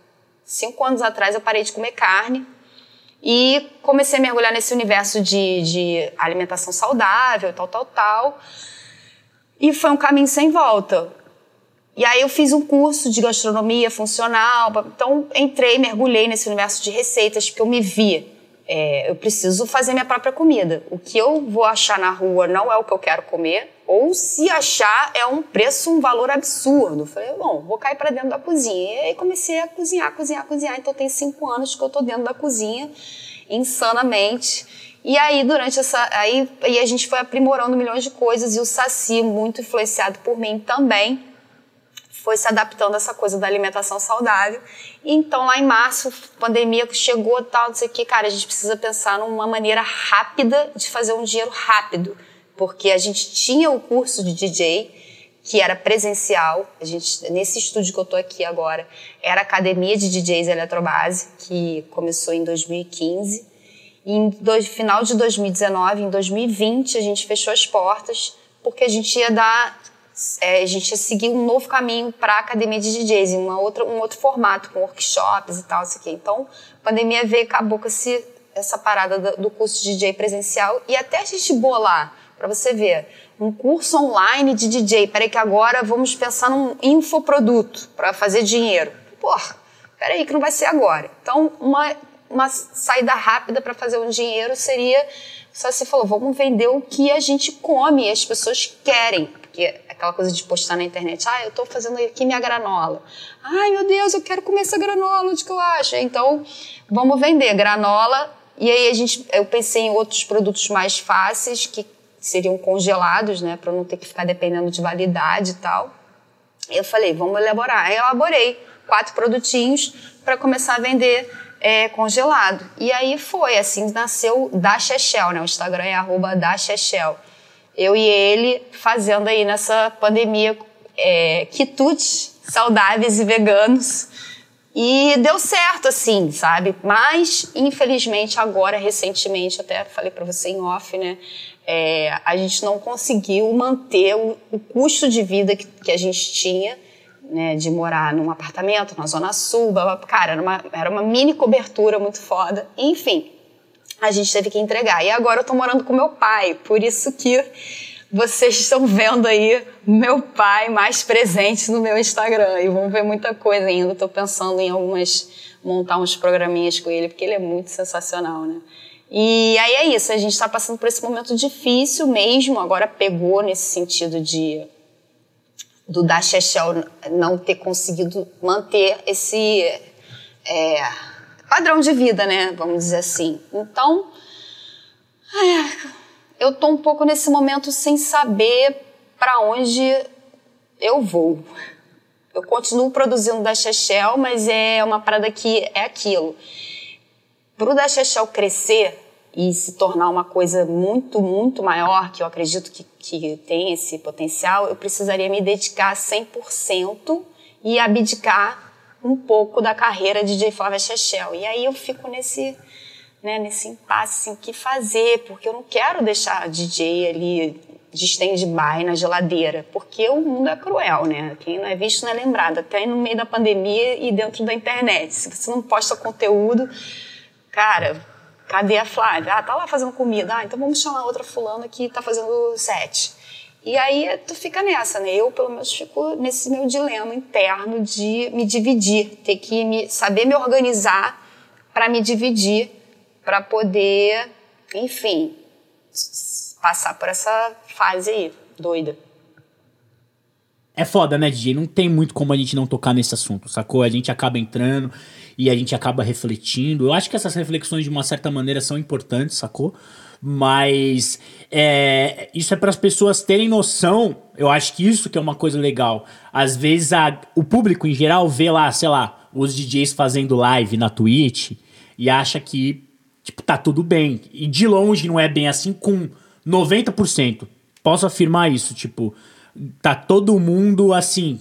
[SPEAKER 1] Cinco anos atrás, eu parei de comer carne e comecei a mergulhar nesse universo de, de alimentação saudável, tal, tal, tal. E foi um caminho sem volta. E aí eu fiz um curso de gastronomia funcional, então entrei, mergulhei nesse universo de receitas, porque eu me via é, eu preciso fazer minha própria comida. O que eu vou achar na rua não é o que eu quero comer, ou se achar é um preço, um valor absurdo. Falei, bom, vou cair para dentro da cozinha. E aí comecei a cozinhar, cozinhar, cozinhar. Então tem cinco anos que eu tô dentro da cozinha, insanamente. E aí, durante essa. Aí, aí a gente foi aprimorando milhões de coisas, e o Saci, muito influenciado por mim também, foi se adaptando a essa coisa da alimentação saudável. E então, lá em março, pandemia chegou tal, não sei o que, cara, a gente precisa pensar numa maneira rápida de fazer um dinheiro rápido. Porque a gente tinha o curso de DJ, que era presencial. A gente, nesse estúdio que eu tô aqui agora, era a Academia de DJs Eletrobase, que começou em 2015. E em final de 2019, em 2020, a gente fechou as portas, porque a gente ia dar é, a gente ia seguir um novo caminho para a academia de DJs, uma outra, um outro formato, com workshops e tal, isso aqui. Então, a pandemia veio acabou com esse, essa parada do, curso de DJ presencial e até a gente bolar, para você ver, um curso online de DJ. Peraí que agora vamos pensar num infoproduto para fazer dinheiro. Porra, peraí que não vai ser agora. Então, uma, uma saída rápida para fazer um dinheiro seria só se falou, vamos vender o que a gente come as pessoas querem. Porque aquela coisa de postar na internet, ah, eu estou fazendo aqui minha granola. Ai, meu Deus, eu quero comer essa granola, onde que eu acho? Então, vamos vender granola. E aí a gente, eu pensei em outros produtos mais fáceis que seriam congelados, né, para não ter que ficar dependendo de validade e tal. Eu falei, vamos elaborar. Aí elaborei quatro produtinhos para começar a vender é, congelado. E aí foi, assim nasceu da Chechel, né? O Instagram é arroba da eu e ele fazendo aí nessa pandemia é, quitutes saudáveis e veganos. E deu certo, assim, sabe? Mas, infelizmente, agora, recentemente, até falei para você em off, né? É, a gente não conseguiu manter o, o custo de vida que, que, a gente tinha, né? De morar num apartamento na Zona Sul, cara, era uma, era uma mini cobertura muito foda. Enfim, a gente teve que entregar. E agora eu tô morando com meu pai, por isso que vocês estão vendo aí meu pai mais presente no meu Instagram. E vão ver muita coisa ainda. Estou pensando em algumas montar uns programinhas com ele, porque ele é muito sensacional, né? E aí é isso, a gente está passando por esse momento difícil mesmo, agora pegou nesse sentido de do da Chechel não ter conseguido manter esse é, padrão de vida, né? Vamos dizer assim. Então, é, eu tô um pouco nesse momento sem saber para onde eu vou. Eu continuo produzindo da Chechel, mas é uma parada que é aquilo. Para o da Chechel crescer e se tornar uma coisa muito, muito maior, que eu acredito que, que tem esse potencial, eu precisaria me dedicar 100% e abdicar um pouco da carreira de DJ Flávia Chechel. E aí eu fico nesse, né, nesse impasse, assim, que fazer? Porque eu não quero deixar a DJ ali de stand-by na geladeira, porque o mundo é cruel, né? Quem não é visto não é lembrado, até no meio da pandemia e dentro da internet. Se você não posta conteúdo, cara, cadê a Flávia? Ah, tá lá fazendo comida. Ah, então vamos chamar outra fulana que tá fazendo set. E aí tu fica nessa, né? Eu, pelo menos, fico nesse meu dilema interno de me dividir, ter que me, saber me organizar para me dividir, para poder, enfim, passar por essa fase aí, doida.
[SPEAKER 2] É foda, né, DJ? Não tem muito como a gente não tocar nesse assunto, sacou? A gente acaba entrando e a gente acaba refletindo. Eu acho que essas reflexões, de uma certa maneira, são importantes, sacou? Mas é, isso é para as pessoas terem noção. Eu acho que isso que é uma coisa legal. Às vezes a, o público em geral vê lá, sei lá, os DJs fazendo live na Twitch e acha que tipo tá tudo bem. E de longe não é bem assim com 90%. Posso afirmar isso, tipo, tá todo mundo assim,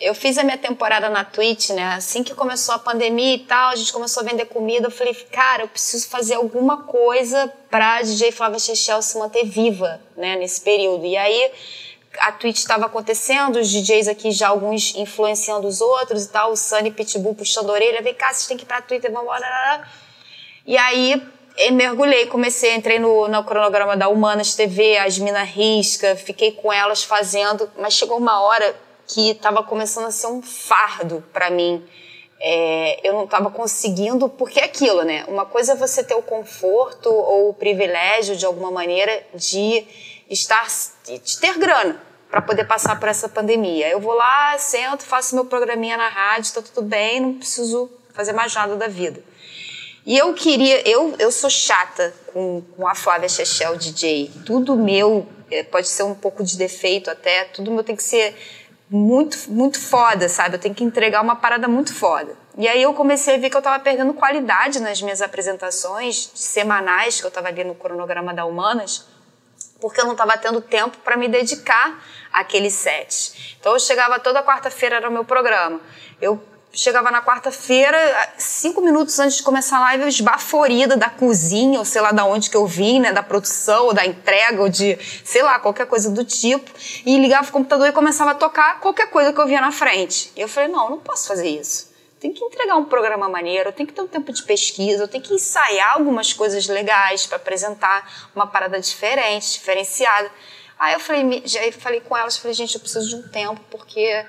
[SPEAKER 1] eu fiz a minha temporada na Twitch, né? Assim que começou a pandemia e tal, a gente começou a vender comida. Eu falei, cara, eu preciso fazer alguma coisa pra DJ Flávia Chechel se manter viva, né? Nesse período. E aí a Twitch estava acontecendo, os DJs aqui já alguns influenciando os outros e tal, o Sunny Pitbull puxando a orelha, vem cá, vocês têm que ir pra Twitter, vamos embora. E aí mergulhei, comecei, entrei no, no cronograma da Humanas TV, as Mina Risca, fiquei com elas fazendo, mas chegou uma hora que estava começando a ser um fardo para mim é, eu não estava conseguindo, porque é aquilo, né? Uma coisa é você ter o conforto ou o privilégio, de alguma maneira, de estar, de ter grana para poder passar por essa pandemia. Eu vou lá, sento, faço meu programinha na rádio, está tudo bem, não preciso fazer mais nada da vida. E eu queria, eu, eu sou chata com, com a Flávia Chechel, DJ. Tudo meu é, pode ser um pouco de defeito até, tudo meu tem que ser muito, muito foda, sabe? Eu tenho que entregar uma parada muito foda. E aí eu comecei a ver que eu estava perdendo qualidade nas minhas apresentações semanais que eu estava ali no cronograma da Humanas, porque eu não estava tendo tempo para me dedicar àquele set. Então eu chegava toda quarta-feira era o meu programa. Eu chegava na quarta-feira, cinco minutos antes de começar a live, eu esbaforida da cozinha, ou sei lá da onde que eu vim, né, da produção, ou da entrega, ou de, sei lá, qualquer coisa do tipo, e ligava o computador e começava a tocar qualquer coisa que eu via na frente. E eu falei, não, não posso fazer isso. Tem que entregar um programa maneiro, eu tenho que ter um tempo de pesquisa, eu tenho que ensaiar algumas coisas legais para apresentar uma parada diferente, diferenciada. Aí eu falei, já falei com elas, falei, gente, eu preciso de um tempo, porque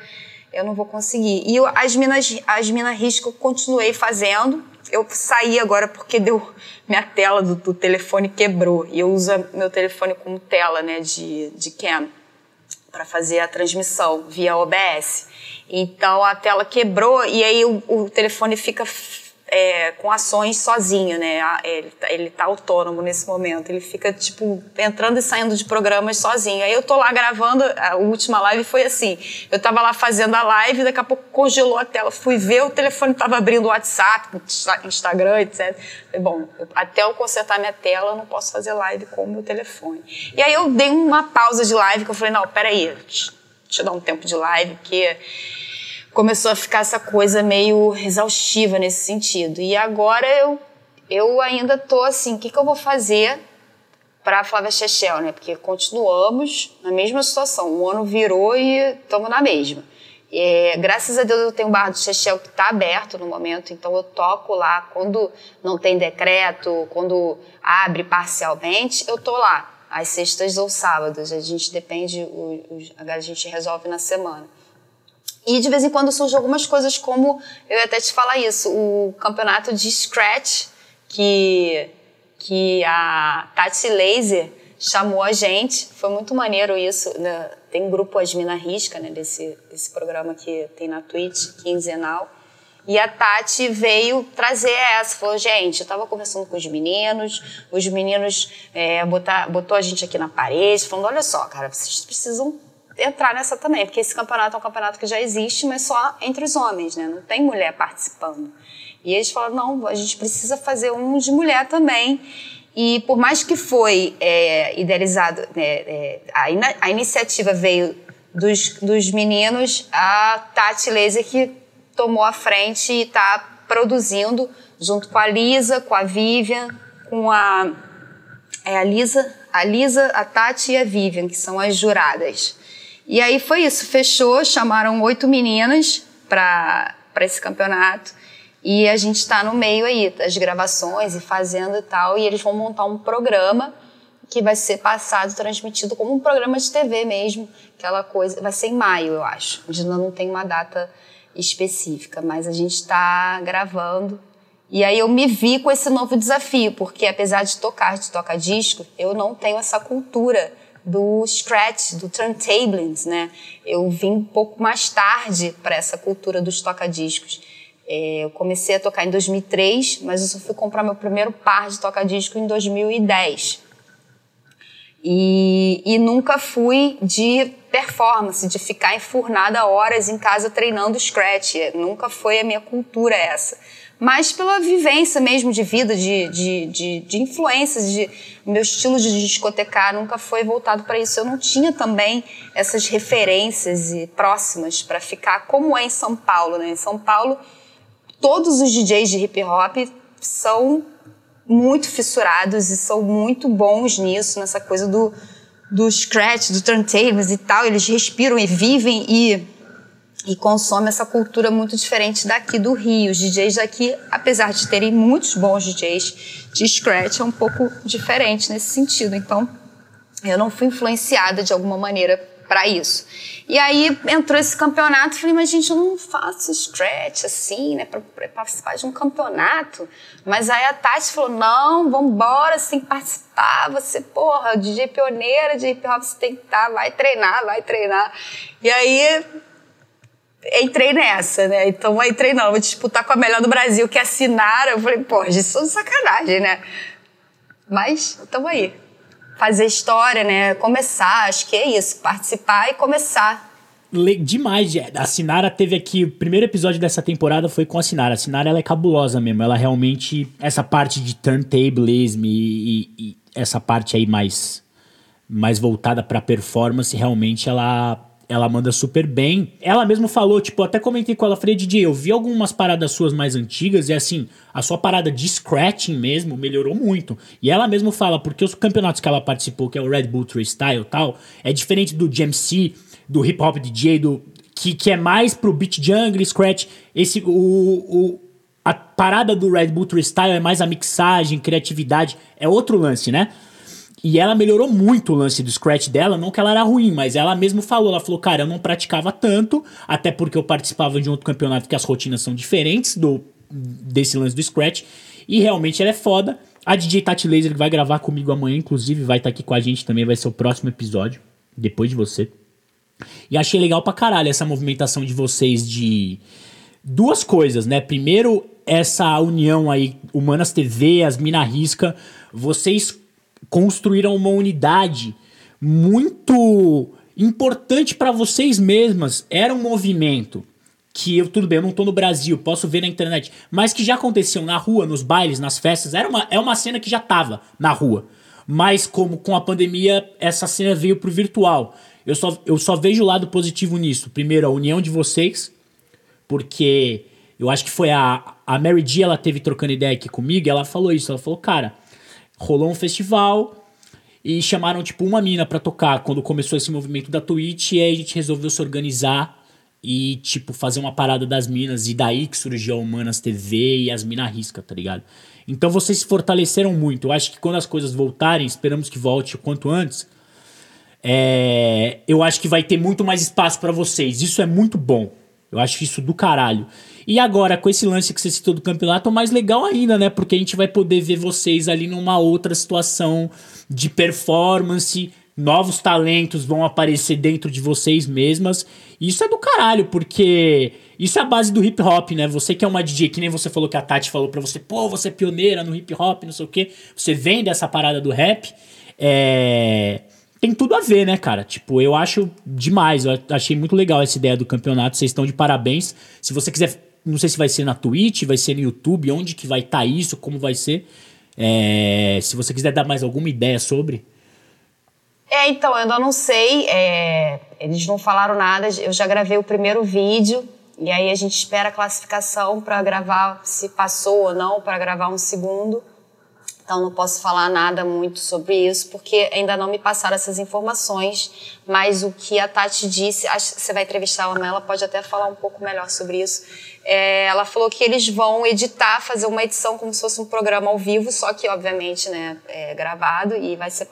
[SPEAKER 1] eu não vou conseguir. E as minas, as minas risco eu continuei fazendo. Eu saí agora porque deu minha tela do, do, telefone quebrou e eu uso meu telefone como tela, né, de, de cam para fazer a transmissão via OBS. Então a tela quebrou e aí o, o telefone fica é, com ações sozinho, né? Ele, tá, ele tá autônomo nesse momento. Ele fica, tipo, entrando e saindo de programas sozinho. Aí eu tô lá gravando, a última live foi assim. Eu tava lá fazendo a live, daqui a pouco congelou a tela. Fui ver, o telefone tava abrindo o WhatsApp, Instagram, etc. Falei, bom, até eu consertar minha tela, eu não posso fazer live com o meu telefone. E aí eu dei uma pausa de live, que eu falei, não, peraí, deixa eu dar um tempo de live, porque começou a ficar essa coisa meio exaustiva nesse sentido. E agora eu, eu ainda tô assim, o que, que eu vou fazer para Flávia Chechel, né? Porque continuamos na mesma situação. O ano virou e estamos na mesma. É, graças a Deus eu tenho o bar do Chechel que está aberto no momento, então eu toco lá quando não tem decreto, quando abre parcialmente, eu tô lá às sextas ou sábados. A gente depende, a gente resolve na semana. E de vez em quando surgem algumas coisas, como eu até te falar isso, o campeonato de Scratch, que, que a Tati Laser chamou a gente. Foi muito maneiro isso. Né? Tem um grupo Asmina Risca, né, desse, desse programa que tem na Twitch, quinzenal. E a Tati veio trazer essa, falou, gente, eu estava conversando com os meninos, os meninos é, botar, botou a gente aqui na parede, falando, olha só, cara, vocês precisam entrar nessa também, porque esse campeonato é um campeonato que já existe, mas só entre os homens, né? Não tem mulher participando. E eles falaram, não, a gente precisa fazer um de mulher também. E por mais que foi é, idealizado, né, é, a, in a, iniciativa veio dos, dos meninos, a Tati Laser que tomou a frente e está produzindo, junto com a Lisa, com a Vivian, com a, é, a Lisa, a Lisa, a Tati e a Vivian, que são as juradas. E aí foi isso, fechou, chamaram oito meninas para esse campeonato. E a gente está no meio aí das gravações e fazendo e tal. E eles vão montar um programa que vai ser passado, transmitido como um programa de TV mesmo. Aquela coisa. Vai ser em maio, eu acho. Ainda não tem uma data específica, mas a gente está gravando. E aí eu me vi com esse novo desafio, porque apesar de tocar, de tocar disco, eu não tenho essa cultura do scratch, do turntablings, né? Eu vim um pouco mais tarde para essa cultura dos toca-discos. É, eu comecei a tocar em 2003, mas eu só fui comprar meu primeiro par de toca-disco em 2010. E, e nunca fui de performance, de ficar enfurnada horas em casa treinando scratch. Nunca foi a minha cultura essa mas pela vivência mesmo de vida, de, de, de, de influências, de meu estilo de discotecar nunca foi voltado para isso. Eu não tinha também essas referências próximas para ficar como é em São Paulo, né? Em São Paulo, todos os DJs de hip hop são muito fissurados e são muito bons nisso, nessa coisa do, do scratch, do turntables e tal. Eles respiram e vivem e e consome essa cultura muito diferente daqui do Rio. Os DJs daqui, apesar de terem muitos bons DJs de scratch, é um pouco diferente nesse sentido. Então, eu não fui influenciada de alguma maneira para isso. E aí entrou esse campeonato, falei, mas gente, eu não faço stretch assim, né, para participar de um campeonato. Mas aí a Tati falou, não, vambora, você tem que participar, você, porra, DJ pioneira de hip hop, você tem que estar, tá, vai treinar, vai treinar. E aí entrei nessa, né? Então entrei, não, vou disputar com a melhor do Brasil, que é a Sinara. Eu falei, porra, isso é sacanagem, né? Mas, estamos aí fazer história, né? Começar, acho que é isso, participar e começar.
[SPEAKER 2] Le demais, a Sinara teve aqui, o primeiro episódio dessa temporada foi com a Sinara. A Sinara ela é cabulosa mesmo, ela realmente, essa parte de turntablism e, e, e essa parte aí mais, mais voltada pra performance, realmente ela ela manda super bem. Ela mesmo falou, tipo, até comentei com ela, falei, DJ, eu vi algumas paradas suas mais antigas e assim, a sua parada de scratching mesmo melhorou muito. E ela mesmo fala, porque os campeonatos que ela participou, que é o Red Bull Freestyle e tal, é diferente do GMC, do hip hop DJ, do que, que é mais pro beat jungle, scratch. Esse, o, o, a parada do Red Bull Freestyle é mais a mixagem, criatividade, é outro lance, né? E ela melhorou muito o lance do scratch dela, não que ela era ruim, mas ela mesmo falou, ela falou, cara, eu não praticava tanto, até porque eu participava de um outro campeonato que as rotinas são diferentes do desse lance do scratch, e realmente ela é foda. A DJ Tati Laser que vai gravar comigo amanhã, inclusive, vai estar tá aqui com a gente também, vai ser o próximo episódio, depois de você. E achei legal pra caralho essa movimentação de vocês de duas coisas, né? Primeiro, essa união aí, Humanas TV, as Mina Risca, vocês construíram uma unidade muito importante para vocês mesmas. Era um movimento que eu, tudo bem, eu não tô no Brasil, posso ver na internet, mas que já aconteceu na rua, nos bailes, nas festas. Era uma, é uma cena que já tava na rua. Mas como com a pandemia, essa cena veio pro virtual. Eu só, eu só vejo o lado positivo nisso. Primeiro, a união de vocês, porque eu acho que foi a, a Mary G, ela teve trocando ideia aqui comigo, ela falou isso. Ela falou, cara, rolou um festival e chamaram, tipo, uma mina para tocar quando começou esse movimento da Twitch. E aí a gente resolveu se organizar e, tipo, fazer uma parada das minas. E daí que surgiu a Humanas TV e as minas risca, tá ligado? Então vocês se fortaleceram muito. Eu acho que quando as coisas voltarem, esperamos que volte o quanto antes. É, eu acho que vai ter muito mais espaço para vocês. Isso é muito bom. Eu acho isso do caralho. E agora, com esse lance que você citou do campeonato, mais legal ainda, né? Porque a gente vai poder ver vocês ali numa outra situação de performance, novos talentos vão aparecer dentro de vocês mesmas. Isso é do caralho, porque isso é a base do hip hop, né? Você que é uma DJ, que nem você falou que a Tati falou pra você, pô, você é pioneira no hip hop, não sei o quê. Você vem dessa parada do rap. É tem tudo a ver, né, cara? Tipo, eu acho demais. Eu achei muito legal essa ideia do campeonato. Vocês estão de parabéns. Se você quiser, não sei se vai ser na Twitch, vai ser no YouTube, onde que vai estar tá isso, como vai ser. É, se você quiser dar mais alguma ideia sobre.
[SPEAKER 1] É, então, eu ainda não sei. É, eles não falaram nada. Eu já gravei o primeiro vídeo. E aí a gente espera a classificação para gravar se passou ou não, para gravar um segundo. Então não posso falar nada muito sobre isso porque ainda não me passaram essas informações. Mas o que a Tati disse, acho que você vai entrevistar ela, ela pode até falar um pouco melhor sobre isso. É, ela falou que eles vão editar, fazer uma edição como se fosse um programa ao vivo, só que obviamente, né, é gravado e vai ser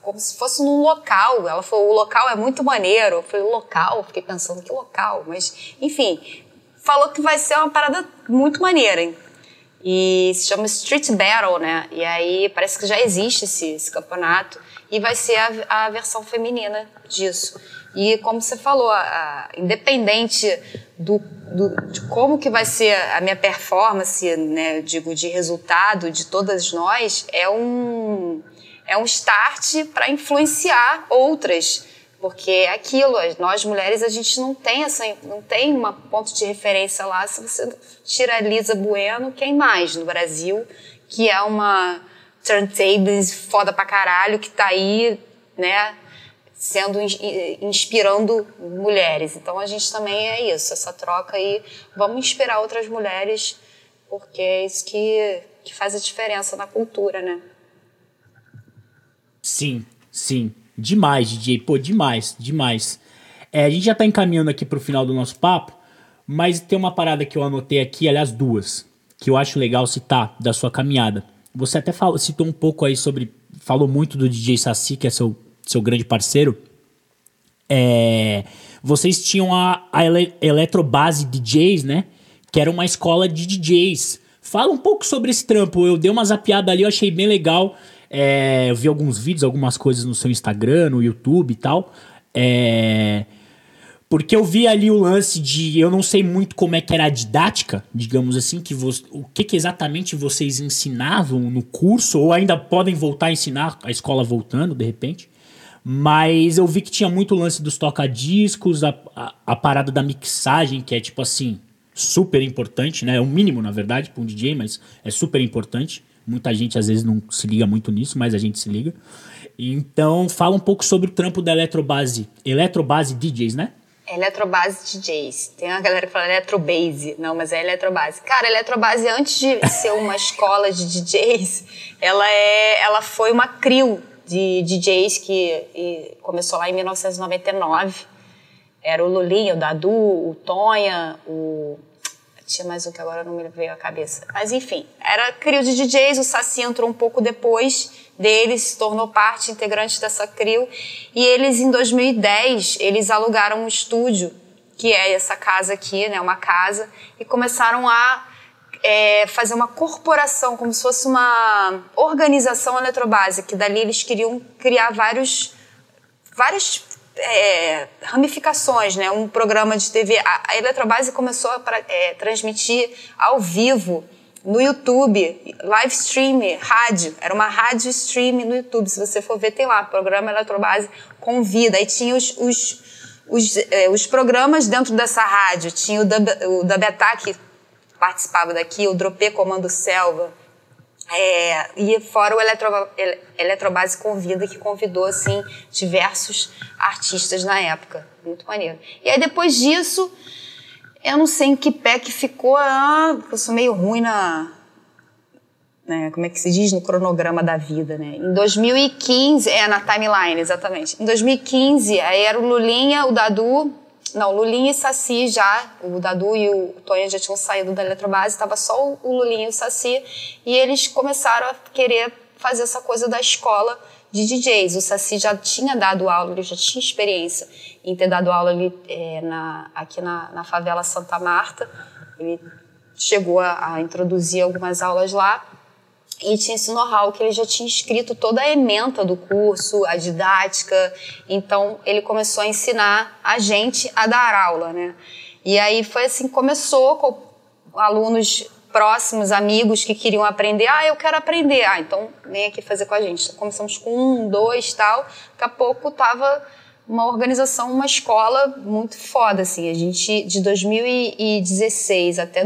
[SPEAKER 1] como se fosse num local. Ela falou, o local é muito maneiro. Eu falei, local? Fiquei pensando, que local? Mas, enfim, falou que vai ser uma parada muito maneira? E se chama Street Battle, né? E aí parece que já existe esse, esse campeonato e vai ser a, a, versão feminina disso. E como você falou, a, a, independente do, do, de como que vai ser a minha performance, né, digo, de resultado de todas nós, é um, é um start para influenciar outras porque é aquilo, nós mulheres a gente não tem essa, não tem uma ponto de referência lá. Se você tira a Lisa Bueno, quem mais no Brasil que é uma turntable foda pra caralho que tá aí, né, sendo inspirando mulheres. Então a gente também é isso, essa troca aí, vamos inspirar outras mulheres, porque é isso que que faz a diferença na cultura, né?
[SPEAKER 2] Sim, sim. Demais, DJ. Pô, demais, demais. É, a gente já tá encaminhando aqui pro final do nosso papo, mas tem uma parada que eu anotei aqui, aliás, duas, que eu acho legal citar da sua caminhada. Você até falou, citou um pouco aí sobre. Falou muito do DJ Saci, que é seu, seu grande parceiro. é, vocês tinham a, a ele, Eletrobase DJs, né? Que era uma escola de DJs. Fala um pouco sobre esse trampo. Eu dei uma zapiada ali, eu achei bem legal. É, eu vi alguns vídeos, algumas coisas no seu Instagram, no YouTube e tal. É, porque eu vi ali o lance de. Eu não sei muito como é que era a didática, digamos assim, que o que, que, exatamente vocês ensinavam no curso, ou ainda podem voltar a ensinar, a escola voltando, de repente. Mas eu vi que tinha muito lance dos toca-discos, a, a, a, parada da mixagem, que é tipo assim, super importante, né? É o mínimo, na verdade, para um DJ, mas é super importante. Muita gente às vezes não se liga muito nisso, mas a gente se liga. Então, fala um pouco sobre o trampo da Eletrobase. Eletrobase DJs, né?
[SPEAKER 1] Eletrobase DJs. Tem uma galera que fala Eletrobase. Não, mas é Eletrobase. Cara, Eletrobase, antes de ser uma escola de DJs, ela, é, ela foi uma CRIO de DJs que começou lá em 1999. Era o Lulinha, o Dadu, o Tonha, o tinha mais um que agora não me veio à cabeça. Mas enfim, era CRIO de DJs, o Saci entrou um pouco depois deles, se tornou parte integrante dessa CRIO. E eles, em 2010, eles alugaram um estúdio, que é essa casa aqui, né, uma casa, e começaram a é, fazer uma corporação, como se fosse uma organização eletrobase, que dali eles queriam criar vários, várias é, ramificações, né? Um programa de TV. A, a Eletrobase começou a pra, é, transmitir ao vivo no YouTube, live stream, rádio. Era uma rádio stream no YouTube. Se você for ver, tem lá, programa Eletrobase Convida. Aí tinha os, os, os, é, os programas dentro dessa rádio. Tinha o, Dub, o que participava daqui, o Dropê Comando Selva. É, e fora o Eletro, Eletrobase Convida, que convidou, assim, diversos artistas na época. Muito maneiro. E aí, depois disso, eu não sei em que pé que ficou, ah, eu sou meio ruim na... Né, como é que se diz? No cronograma da vida, né? Em 2015, é, na timeline, exatamente. Em 2015, aí era o Lulinha, o Dadu, não, Lulinha e Saci já, o Dadu e o Tonho já tinham saído da Eletrobase, estava só o Lulinha e o Saci, e eles começaram a querer fazer essa coisa da escola de DJs. O Saci já tinha dado aula, ele já tinha experiência em ter dado aula ali, é, na, aqui na, na favela Santa Marta. Ele chegou a, a introduzir algumas aulas lá e tinha esse know-how que ele já tinha escrito toda a ementa do curso, a didática. Então ele começou a ensinar a gente a dar aula, né? E aí foi assim começou com alunos próximos, amigos que queriam aprender. Ah, eu quero aprender. Ah, então vem aqui fazer com a gente. Então, começamos com um, dois, tal. Daqui a pouco tava uma organização, uma escola muito foda, assim. A gente, de 2016 até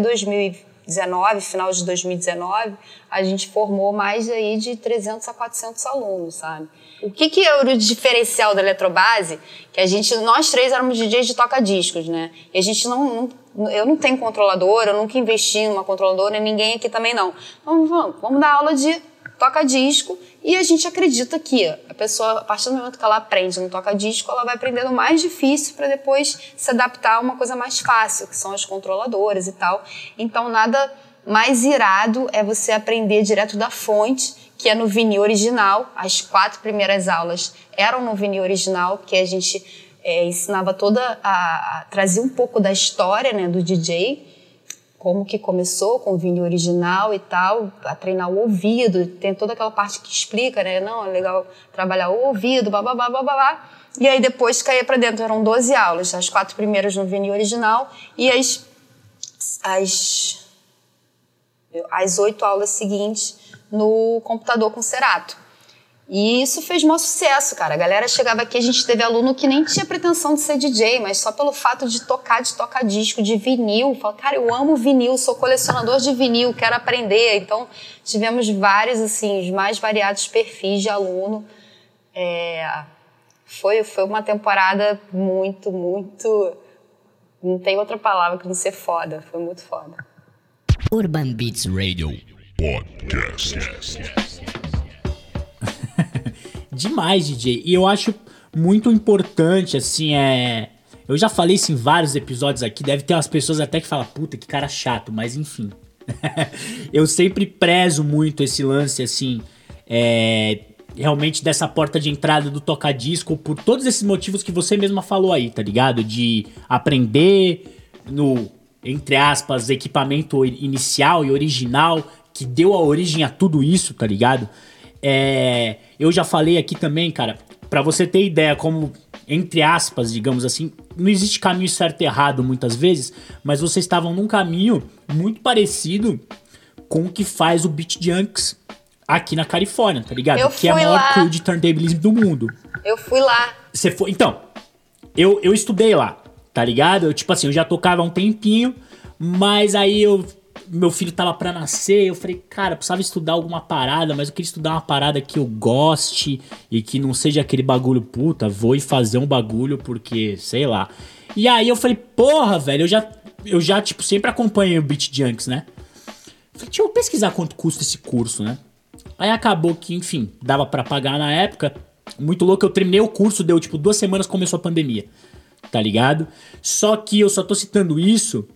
[SPEAKER 1] 2019, final de 2019, a gente formou mais aí de 300 a 400 alunos, sabe? O que, que é o diferencial da Eletrobase? Que a gente, nós três éramos DJs de toca-discos, né? E a gente não, não, eu não tenho controladora, eu nunca investi numa controladora, ninguém aqui também não. Então vamos, vamos dar aula de toca-disco e a gente acredita que a pessoa, a partir do momento que ela aprende no toca-disco, ela vai aprendendo mais difícil para depois se adaptar a uma coisa mais fácil, que são as controladoras e tal. Então nada mais irado é você aprender direto da fonte, que é no vinil original. As quatro primeiras aulas eram no vinil original, que a gente é, ensinava toda a, a trazer um pouco da história né, do DJ, como que começou com o vinil original e tal, a treinar o ouvido, tem toda aquela parte que explica, né? Não, é legal trabalhar o ouvido, babá, babá. E aí depois caía para dentro, eram 12 aulas, as quatro primeiras no vinil original e as as as oito aulas seguintes no computador com Cerato. E isso fez maior sucesso, cara. A galera chegava aqui, a gente teve aluno que nem tinha pretensão de ser DJ, mas só pelo fato de tocar, de tocar disco, de vinil. Fala, cara, eu amo vinil, sou colecionador de vinil, quero aprender. Então, tivemos vários, assim, os mais variados perfis de aluno. É... Foi, foi uma temporada muito, muito. Não tem outra palavra que não ser foda. Foi muito foda.
[SPEAKER 3] Urban Beats Radio Podcast.
[SPEAKER 2] Demais, DJ. E eu acho muito importante, assim, é. Eu já falei isso em vários episódios aqui, deve ter umas pessoas até que falam, puta, que cara chato, mas enfim. eu sempre prezo muito esse lance, assim, é, realmente dessa porta de entrada do tocadisco por todos esses motivos que você mesma falou aí, tá ligado? De aprender no, entre aspas, equipamento inicial e original, que deu a origem a tudo isso, tá ligado? É, eu já falei aqui também, cara, para você ter ideia como entre aspas, digamos assim, não existe caminho certo e errado muitas vezes, mas vocês estavam num caminho muito parecido com o que faz o Beat Junks aqui na Califórnia, tá ligado?
[SPEAKER 1] Eu
[SPEAKER 2] que é a maior
[SPEAKER 1] lá.
[SPEAKER 2] crew de turntablism do mundo.
[SPEAKER 1] Eu fui lá.
[SPEAKER 2] Você foi. Então, eu, eu estudei lá, tá ligado? Eu, tipo assim, eu já tocava há um tempinho, mas aí eu. Meu filho tava pra nascer, eu falei, cara, eu precisava estudar alguma parada, mas eu queria estudar uma parada que eu goste e que não seja aquele bagulho, puta, vou ir fazer um bagulho porque, sei lá. E aí eu falei, porra, velho, eu já, eu já tipo, sempre acompanhei o Beat Junks, né? Falei, deixa eu pesquisar quanto custa esse curso, né? Aí acabou que, enfim, dava pra pagar na época. Muito louco, eu terminei o curso, deu tipo duas semanas começou a pandemia. Tá ligado? Só que eu só tô citando isso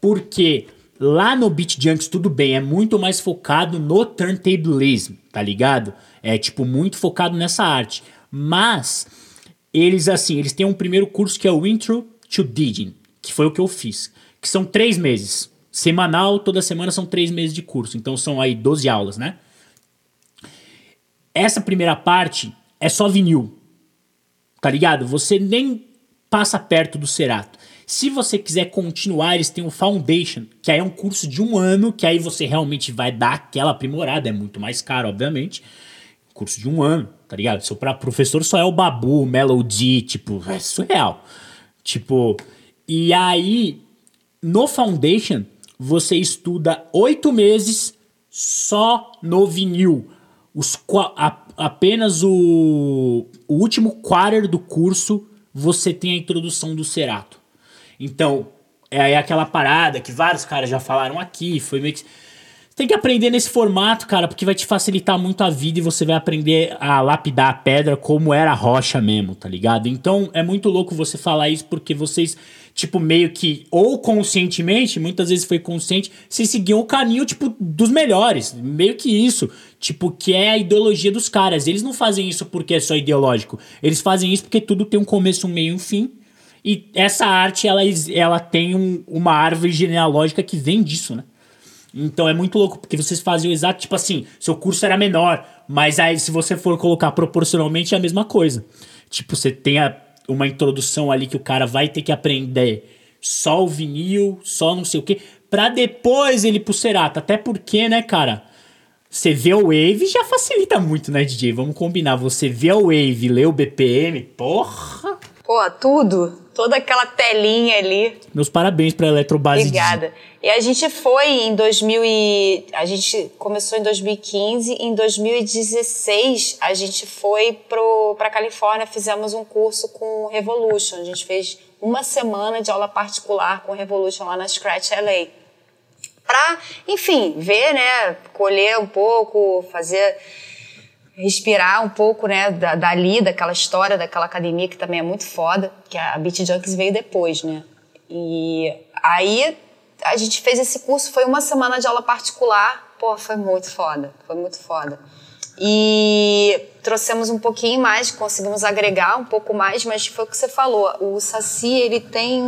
[SPEAKER 2] porque lá no Beat Junks tudo bem, é muito mais focado no turntablism, tá ligado? É tipo muito focado nessa arte. Mas eles assim, eles têm um primeiro curso que é o Intro to Digging, que foi o que eu fiz, que são três meses. Semanal, toda semana são três meses de curso, então são aí 12 aulas, né? Essa primeira parte é só vinil, tá ligado? Você nem passa perto do Cerato. Se você quiser continuar, eles têm o Foundation, que aí é um curso de um ano, que aí você realmente vai dar aquela aprimorada, é muito mais caro, obviamente. Curso de um ano, tá ligado? Seu professor só é o Babu, o Melody, tipo, é surreal. Tipo, e aí, no Foundation, você estuda oito meses só no vinil. Os, a- apenas o, o último quarter do curso você tem a introdução do Cerato. Então, é aquela parada que vários caras já falaram aqui, foi meio que. Tem que aprender nesse formato, cara, porque vai te facilitar muito a vida e você vai aprender a lapidar a pedra como era a rocha mesmo, tá ligado? Então é muito louco você falar isso porque vocês, tipo, meio que, ou conscientemente, muitas vezes foi consciente, vocês seguiam o caminho, tipo, dos melhores. Meio que isso. Tipo, que é a ideologia dos caras. Eles não fazem isso porque é só ideológico. Eles fazem isso porque tudo tem um começo, um meio e um fim. E essa arte, ela, ela tem um- uma árvore genealógica que vem disso, né? Então é muito louco, porque vocês faziam exato, tipo assim, seu curso era menor, mas aí se você for colocar proporcionalmente é a mesma coisa. Tipo, você tem a- uma introdução ali que o cara vai ter que aprender só o vinil, só não sei o quê, pra depois ele pro Cerato. Até porque, né, cara, você vê o Wave já facilita muito, né, DJ? Vamos combinar, você vê o Wave, lê o BPM, porra!
[SPEAKER 1] Pô, tudo. Toda aquela telinha ali.
[SPEAKER 2] Meus parabéns pra Eletrobase DJ.
[SPEAKER 1] Obrigada. E a gente foi em 2000 e... A gente começou em 2015. Em 2016, a gente foi pro, pra Califórnia, fizemos um curso com Revolution. A gente fez uma semana de aula particular com Revolution lá na Scratch LA. Pra, enfim, ver, né? Colher um pouco, fazer respirar um pouco, né, da, dali, daquela história, daquela academia que também é muito foda, que a Beat Junkies veio depois, né? E aí a gente fez esse curso, foi uma semana de aula particular, pô, foi muito foda, foi muito foda. E trouxemos um pouquinho mais, conseguimos agregar um pouco mais, mas foi o que você falou, o Saci, ele tem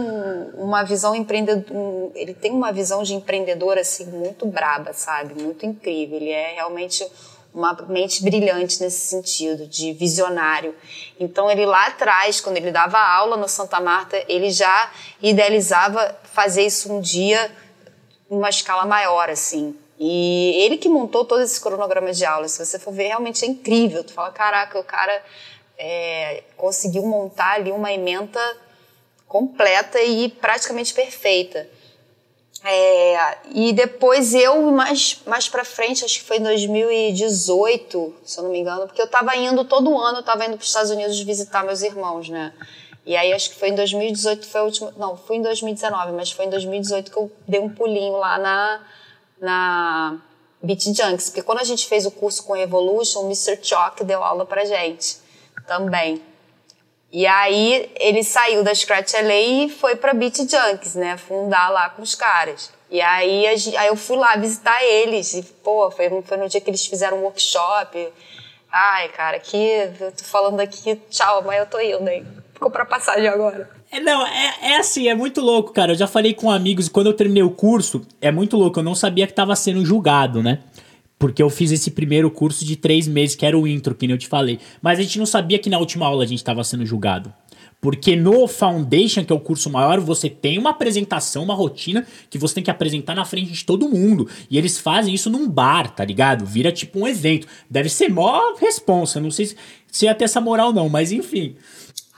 [SPEAKER 1] uma visão empreendedor, ele tem uma visão de empreendedor assim muito braba, sabe? Muito incrível, ele é realmente uma mente brilhante nesse sentido, de visionário. Então, ele lá atrás, quando ele dava aula no Santa Marta, ele já idealizava fazer isso um dia numa escala maior, assim. E ele que montou todo esse cronograma de aula, se você for ver, realmente é incrível. Tu fala, caraca, o cara é, conseguiu montar ali uma ementa completa e praticamente perfeita. É, e depois eu, mais, mais pra frente, acho que foi em 2018, se eu não me engano, porque eu tava indo todo ano, eu tava indo pros Estados Unidos visitar meus irmãos, né? E aí acho que foi em 2018, foi a última. Não, foi em 2019, mas foi em 2018 que eu dei um pulinho lá na, na Beat Junks. Porque quando a gente fez o curso com Evolution, o Mr. Chock deu aula pra gente também. E aí ele saiu da Scratch LA e foi pra Beat Junkies, né? Fundar lá com os caras. E aí, aí eu fui lá visitar eles. E, pô, foi, foi no dia que eles fizeram um workshop. Ai, cara, aqui, eu tô falando aqui, tchau, mas eu tô indo, hein? Comprar passagem agora.
[SPEAKER 2] É, não, é, é assim, é muito louco, cara. Eu já falei com amigos, quando eu terminei o curso, é muito louco. Eu não sabia que tava sendo julgado, né? Porque eu fiz esse primeiro curso de três meses, que era o intro, que nem eu te falei. Mas a gente não sabia que na última aula a gente tava sendo julgado. Porque no Foundation, que é o curso maior, você tem uma apresentação, uma rotina que você tem que apresentar na frente de todo mundo. E eles fazem isso num bar, tá ligado? Vira tipo um evento. Deve ser mó responsa. Não sei se, se ia ter essa moral, não, mas enfim.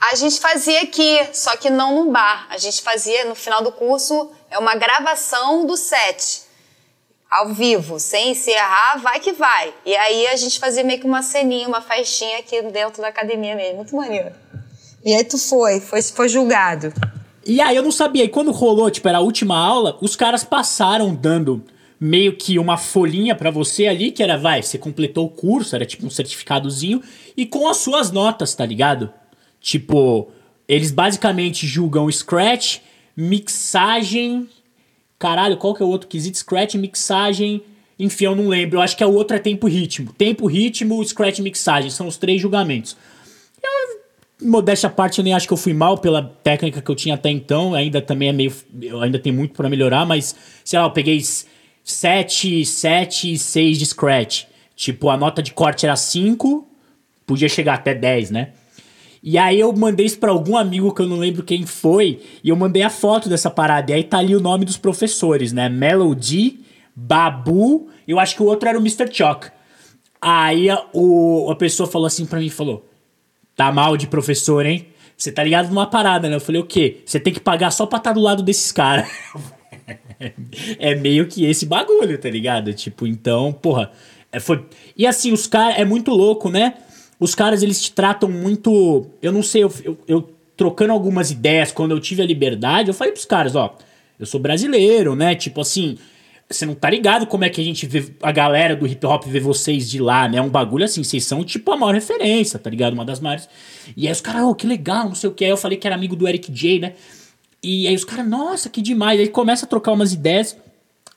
[SPEAKER 1] A gente fazia aqui, só que não num bar. A gente fazia, no final do curso, é uma gravação do set. Ao vivo, sem encerrar, vai que vai. E aí a gente fazia meio que uma ceninha, uma festinha aqui dentro da academia mesmo. Muito maneiro. E aí tu foi, foi, foi julgado.
[SPEAKER 2] E aí eu não sabia. E quando rolou, tipo, era a última aula, os caras passaram dando meio que uma folhinha para você ali, que era, vai, você completou o curso, era tipo um certificadozinho, e com as suas notas, tá ligado? Tipo, eles basicamente julgam Scratch, mixagem. Caralho, qual que é o outro quesito? Scratch, mixagem. Enfim, eu não lembro. Eu acho que é o outro é tempo ritmo. Tempo, ritmo, Scratch mixagem. São os três julgamentos. Eu modéstia à parte, eu nem acho que eu fui mal pela técnica que eu tinha até então. Ainda também é meio. Eu ainda tem muito para melhorar, mas, sei lá, eu peguei 7, 7 e 6 de scratch. Tipo, a nota de corte era 5, podia chegar até 10, né? E aí eu mandei isso pra algum amigo que eu não lembro quem foi, e eu mandei a foto dessa parada. E aí tá ali o nome dos professores, né? Melody, Babu, eu acho que o outro era o Mr. Choc. Aí a, o, a pessoa falou assim pra mim, falou, tá mal de professor, hein? Você tá ligado numa parada, né? Eu falei, o quê? Você tem que pagar só pra estar tá do lado desses caras. é meio que esse bagulho, tá ligado? Tipo, então, porra. É, foi... E assim, os caras. É muito louco, né? Os caras, eles te tratam muito. Eu não sei, eu, eu, eu, trocando algumas ideias, quando eu tive a liberdade, eu falei pros caras, ó. Eu sou brasileiro, né? Tipo assim. Você não tá ligado como é que a gente vê a galera do hip hop vê vocês de lá, né? É um bagulho assim, vocês são tipo a maior referência, tá ligado? Uma das maiores. E aí os caras, oh, que legal, não sei o que. Aí eu falei que era amigo do Eric J, né? E aí os caras, nossa, que demais. Aí começa a trocar umas ideias.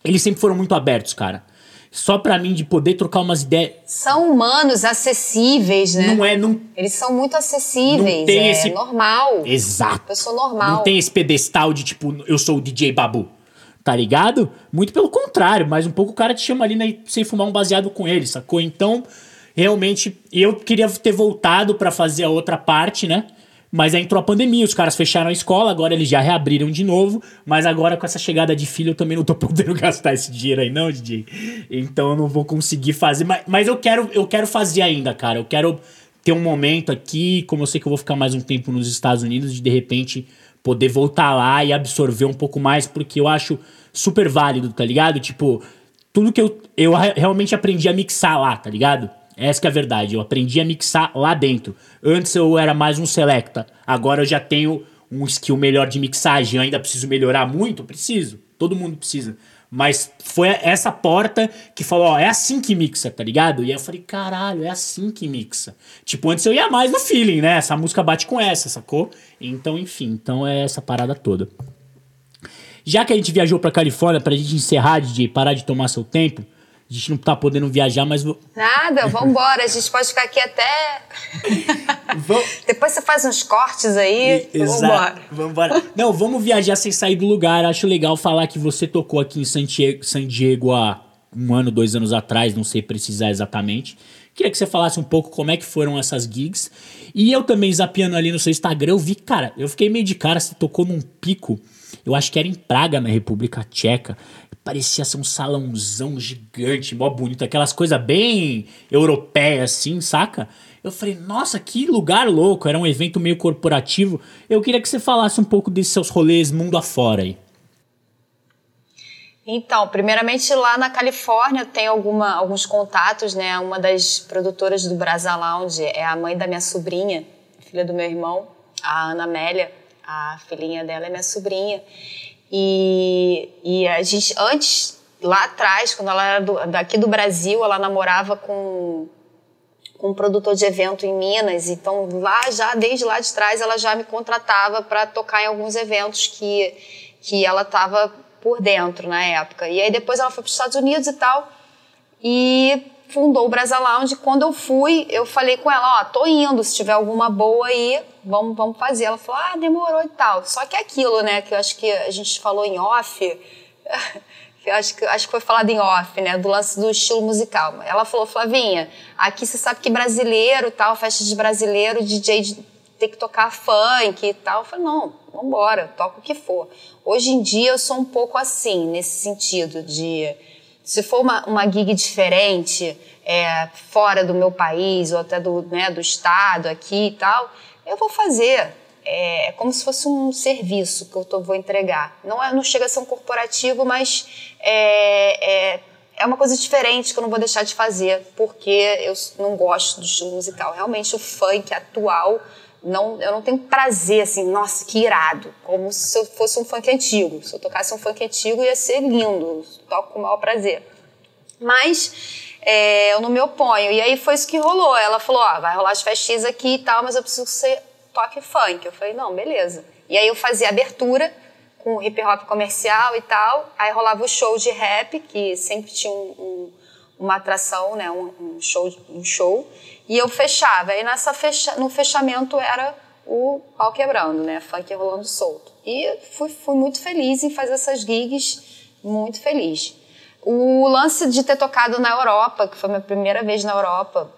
[SPEAKER 2] Eles sempre foram muito abertos, cara. Só pra mim de poder trocar umas ideias.
[SPEAKER 1] São humanos, acessíveis, né?
[SPEAKER 2] Não é, não.
[SPEAKER 1] Eles são muito acessíveis. Não tem é esse... normal.
[SPEAKER 2] Exato.
[SPEAKER 1] Pessoa normal.
[SPEAKER 2] Não tem esse pedestal de tipo, eu sou o DJ Babu tá ligado? Muito pelo contrário, mas um pouco o cara te chama ali né, sem fumar um baseado com ele, sacou? Então, realmente, eu queria ter voltado para fazer a outra parte, né? Mas aí entrou a pandemia, os caras fecharam a escola, agora eles já reabriram de novo, mas agora com essa chegada de filho eu também não tô podendo gastar esse dinheiro aí não, DJ. Então eu não vou conseguir fazer, mas, mas eu quero eu quero fazer ainda, cara. Eu quero ter um momento aqui, como eu sei que eu vou ficar mais um tempo nos Estados Unidos, de de repente poder voltar lá e absorver um pouco mais, porque eu acho super válido, tá ligado? Tipo, tudo que eu, eu realmente aprendi a mixar lá, tá ligado? Essa é a verdade. Eu aprendi a mixar lá dentro. Antes eu era mais um selecta. Agora eu já tenho um skill melhor de mixagem. Eu ainda preciso melhorar muito? Preciso. Todo mundo precisa. Mas foi essa porta que falou, ó, é assim que mixa, tá ligado? E aí eu falei, caralho, é assim que mixa. Tipo, antes eu ia mais no feeling, né? Essa música bate com essa, sacou? Então, enfim, então é essa parada toda. Já que a gente viajou pra Califórnia, pra gente encerrar, DJ, parar de tomar seu tempo, a gente não tá podendo viajar, mas.
[SPEAKER 1] Nada, vambora. A gente pode ficar aqui até. Depois você faz uns cortes aí.
[SPEAKER 2] Exato. Vambora. vambora. Não, vamos viajar sem sair do lugar. Acho legal falar que você tocou aqui em San Diego, San Diego há um ano, dois anos atrás, não sei precisar exatamente. Queria que você falasse um pouco como é que foram essas gigs. E eu também, zapeando ali no seu Instagram, eu vi, cara, eu fiquei meio de cara, você tocou num pico eu acho que era em Praga, na República Tcheca. Parecia ser um salãozão gigante, mó bonito, aquelas coisas bem europeias assim, saca? Eu falei, nossa, que lugar louco, era um evento meio corporativo. Eu queria que você falasse um pouco desses seus rolês mundo afora aí.
[SPEAKER 1] Então, primeiramente lá na Califórnia tem alguma, alguns contatos, né? Uma das produtoras do Brasa Lounge é a mãe da minha sobrinha, filha do meu irmão, a Ana Amélia a filhinha dela é minha sobrinha. E, e a gente, antes, lá atrás, quando ela era do, daqui do Brasil, ela namorava com, com um produtor de evento em Minas. Então, lá já, desde lá de trás, ela já me contratava para tocar em alguns eventos que, que ela estava por dentro na época. E aí depois ela foi para os Estados Unidos e tal. E fundou o Brasa Lounge. Quando eu fui, eu falei com ela, ó, tô indo, se tiver alguma boa aí, vamos, vamos fazer. Ela falou, ah, demorou e tal. Só que é aquilo, né, que eu acho que a gente falou em off, que eu acho que, acho que foi falado em off, né, do lance do estilo musical. Ela falou, Flavinha, aqui você sabe que brasileiro, tal, festa de brasileiro, DJ tem que tocar funk e tal. Eu falei, não, vambora, toca o que for. Hoje em dia eu sou um pouco assim, nesse sentido de se for uma, uma gig diferente, é, fora do meu país ou até do, né, do estado aqui e tal, eu vou fazer. É, é como se fosse um serviço que eu tô, vou entregar. Não, é, não chega a ser um corporativo, mas é, é, é uma coisa diferente que eu não vou deixar de fazer, porque eu não gosto do estilo musical. Realmente o funk atual não, eu não tenho prazer assim, nossa, que irado, como se eu fosse um funk antigo. Se eu tocasse um funk antigo ia ser lindo, toco com o maior prazer. Mas é, eu não me oponho. E aí foi isso que rolou. Ela falou: ó, vai rolar as festinhas aqui e tal, mas eu preciso que você toque funk. Eu falei: não, beleza. E aí eu fazia abertura com hip hop comercial e tal. Aí rolava o show de rap, que sempre tinha um, um, uma atração, né, um, um, show, um show. E eu fechava. E nessa fecha, no fechamento era o pau quebrando, né? Funk rolando solto. E fui, fui muito feliz em fazer essas gigs, muito feliz. O lance de ter tocado na Europa, que foi minha primeira vez na Europa,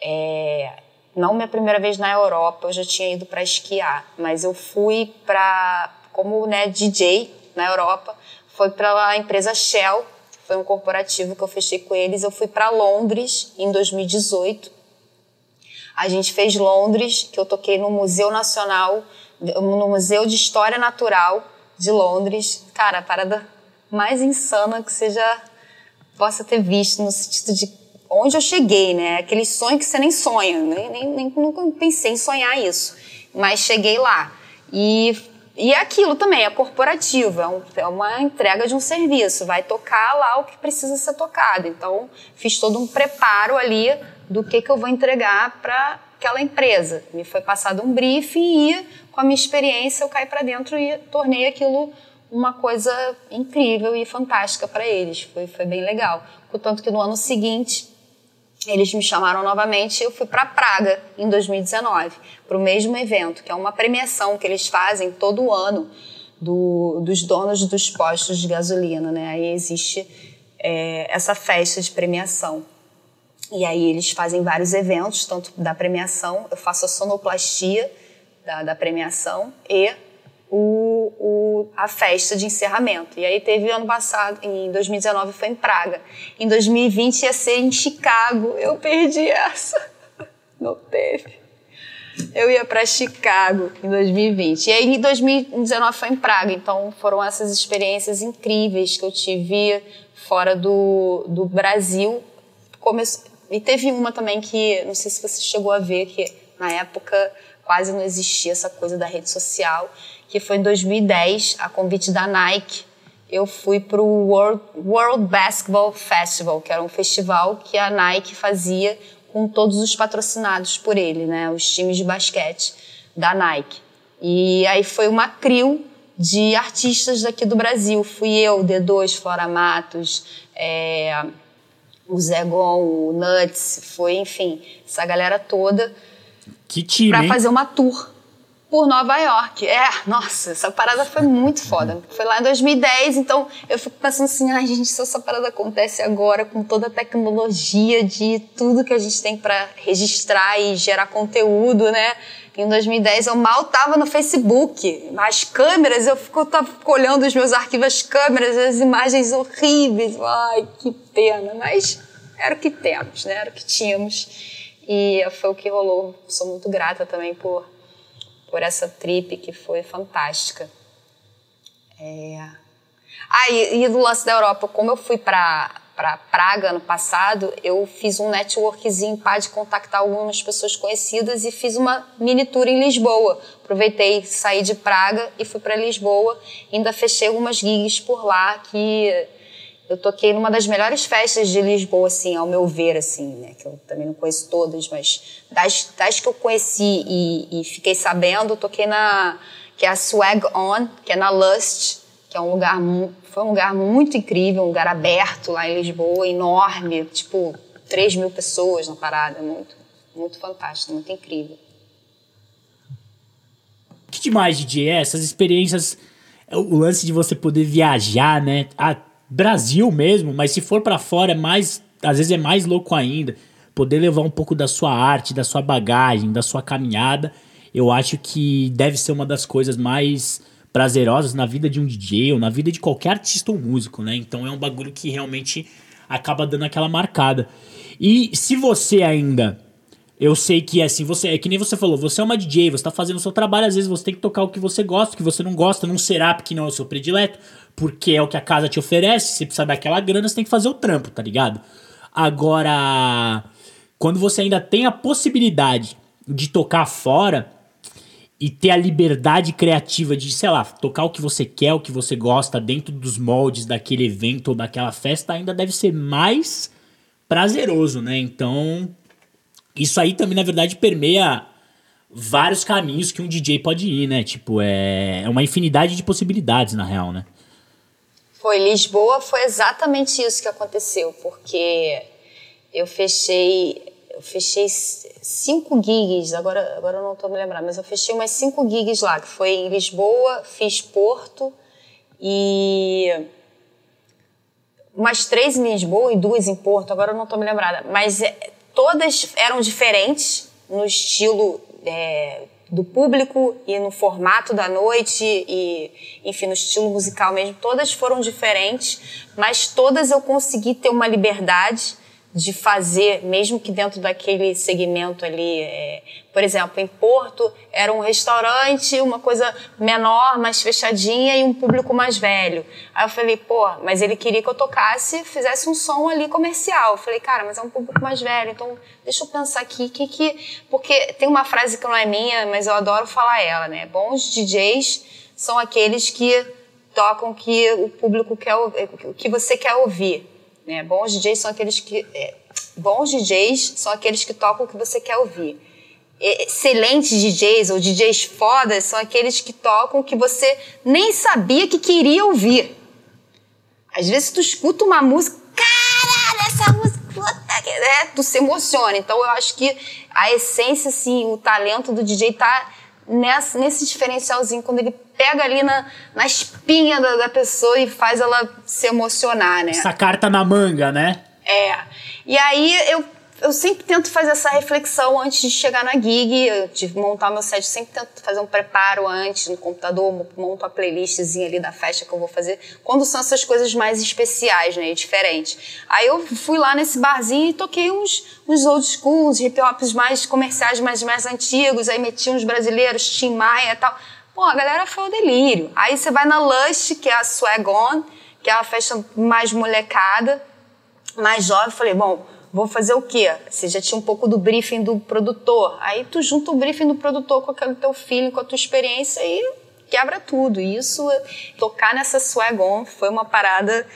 [SPEAKER 1] é, não minha primeira vez na Europa, eu já tinha ido para esquiar, mas eu fui para como né, DJ na Europa, foi para a empresa Shell, foi um corporativo que eu fechei com eles. Eu fui para Londres em 2018 a gente fez Londres, que eu toquei no Museu Nacional, no Museu de História Natural de Londres. Cara, a parada mais insana que você já possa ter visto, no sentido de onde eu cheguei, né? Aquele sonho que você nem sonha, nem, nem, nem nunca pensei em sonhar isso. Mas cheguei lá. E, e é aquilo também, é corporativo, é, é uma entrega de um serviço, vai tocar lá o que precisa ser tocado. Então, fiz todo um preparo ali do que, que eu vou entregar para aquela empresa. Me foi passado um briefing e, com a minha experiência, eu caí para dentro e tornei aquilo uma coisa incrível e fantástica para eles. Foi, foi bem legal. Portanto, que no ano seguinte, eles me chamaram novamente e eu fui para Praga, em 2019, para o mesmo evento, que é uma premiação que eles fazem todo ano do, dos donos dos postos de gasolina. Né? Aí existe é, essa festa de premiação. E aí eles fazem vários eventos, tanto da premiação, eu faço a sonoplastia da, da premiação e o, o, a festa de encerramento. E aí teve ano passado, em 2019 foi em Praga. Em 2020 ia ser em Chicago. Eu perdi essa. Não teve. Eu ia para Chicago em 2020. E aí em 2019 foi em Praga. Então foram essas experiências incríveis que eu tive fora do, do Brasil. E teve uma também que, não sei se você chegou a ver, que na época quase não existia essa coisa da rede social, que foi em 2010, a convite da Nike. Eu fui para o World, World Basketball Festival, que era um festival que a Nike fazia com todos os patrocinados por ele, né, os times de basquete da Nike. E aí foi uma crio de artistas daqui do Brasil. Fui eu, D2, Flora Matos, é, o Zé Gon, o Nuts, foi, enfim, essa galera toda.
[SPEAKER 2] Que time,
[SPEAKER 1] Pra fazer uma tour por Nova York. É, nossa, essa parada foi muito foda. Foi lá em 2010, então eu fico pensando assim, ai gente, se essa parada acontece agora com toda a tecnologia de tudo que a gente tem para registrar e gerar conteúdo, né? Em 2010 eu mal tava no Facebook. As câmeras, eu fico, olhando os meus arquivos, as câmeras, as imagens horríveis. Ai, que pena. Mas era o que temos, né? Era o que tínhamos. E foi o que rolou. Sou muito grata também por, por essa trip que foi fantástica. É... Ah, e, e do lance da Europa, como eu fui para para Praga ano passado, eu fiz um networkzinho para de contactar algumas pessoas conhecidas e fiz uma mini tour em Lisboa. Aproveitei, saí de Praga e fui para Lisboa. Ainda fechei algumas gigs por lá que eu toquei numa das melhores festas de Lisboa, assim, ao meu ver, assim, né? Que eu também não conheço todas, mas das, das que eu conheci e, e fiquei sabendo, toquei na que é a Swag On, que é na Lust, que é um lugar foi um lugar muito incrível, um lugar aberto lá em Lisboa, enorme, tipo 3 mil pessoas na parada. Muito, muito fantástico, muito incrível.
[SPEAKER 2] Que demais, DJ, é essas experiências, é o lance de você poder viajar, né? A Brasil mesmo, mas se for para fora é mais, às vezes é mais louco ainda. Poder levar um pouco da sua arte, da sua bagagem, da sua caminhada, eu acho que deve ser uma das coisas mais prazerosas na vida de um DJ ou na vida de qualquer artista ou músico, né? Então é um bagulho que realmente acaba dando aquela marcada. E se você ainda eu sei que assim, você é que nem você falou, você é uma DJ, você tá fazendo o seu trabalho, às vezes você tem que tocar o que você gosta, o que você não gosta, não será porque não é o seu predileto, porque é o que a casa te oferece, você precisa daquela grana, você tem que fazer o trampo, tá ligado? Agora, quando você ainda tem a possibilidade de tocar fora e ter a liberdade criativa de, sei lá, tocar o que você quer, o que você gosta dentro dos moldes daquele evento ou daquela festa, ainda deve ser mais prazeroso, né? Então, isso aí também, na verdade, permeia vários caminhos que um DJ pode ir, né? Tipo, é, é uma infinidade de possibilidades, na real, né?
[SPEAKER 1] Foi Lisboa, foi exatamente isso que aconteceu, porque eu fechei, eu fechei cinco gigs, agora, agora eu não estou me lembrando, mas eu fechei umas cinco gigs lá, que foi em Lisboa, fiz Porto e umas três em Lisboa e duas em Porto, agora eu não estou me lembrada, mas é, todas eram diferentes no estilo é, do público e no formato da noite e, enfim, no estilo musical mesmo. Todas foram diferentes, mas todas eu consegui ter uma liberdade de fazer, mesmo que dentro daquele segmento ali. É, por exemplo, em Porto era um restaurante, uma coisa menor, mais fechadinha e um público mais velho. Aí eu falei, pô, mas ele queria que eu tocasse, fizesse um som ali comercial. Eu falei, cara, mas é um público mais velho, então deixa eu pensar aqui, que que... Porque tem uma frase que não é minha, mas eu adoro falar ela, né? Bons DJs são aqueles que tocam que o público quer, o que você quer ouvir. Né? Bons DJs são aqueles que é, bons DJs são aqueles que tocam o que você quer ouvir. Excelentes DJs ou DJs fodas são aqueles que tocam o que você nem sabia que queria ouvir. Às vezes tu escuta uma música, caralho, essa música, né? tu se emociona. Então eu acho que a essência, assim, o talento do DJ tá nessa, nesse diferencialzinho, quando ele pega ali na, na espinha da, da pessoa e faz ela se emocionar, né?
[SPEAKER 2] Essa carta na manga, né?
[SPEAKER 1] É. E aí eu, eu sempre tento fazer essa reflexão antes de chegar na gig, de montar meu set, eu sempre tento fazer um preparo antes no computador, monto a playlistzinha ali da festa que eu vou fazer, quando são essas coisas mais especiais, né, diferentes. Aí eu fui lá nesse barzinho e toquei uns, uns old school, uns hip hops mais comerciais, mais, mais antigos, aí meti uns brasileiros, Tim Maia e tal. Pô, a galera foi o delírio. Aí você vai na Lush, que é a Swag On, que é uma festa mais molecada, mais jovem. Falei, bom, vou fazer o quê? Você já tinha um pouco do briefing do produtor. Aí tu junta o briefing do produtor com aquele teu feeling, com a tua experiência e quebra tudo. E isso, tocar nessa Swag On foi uma parada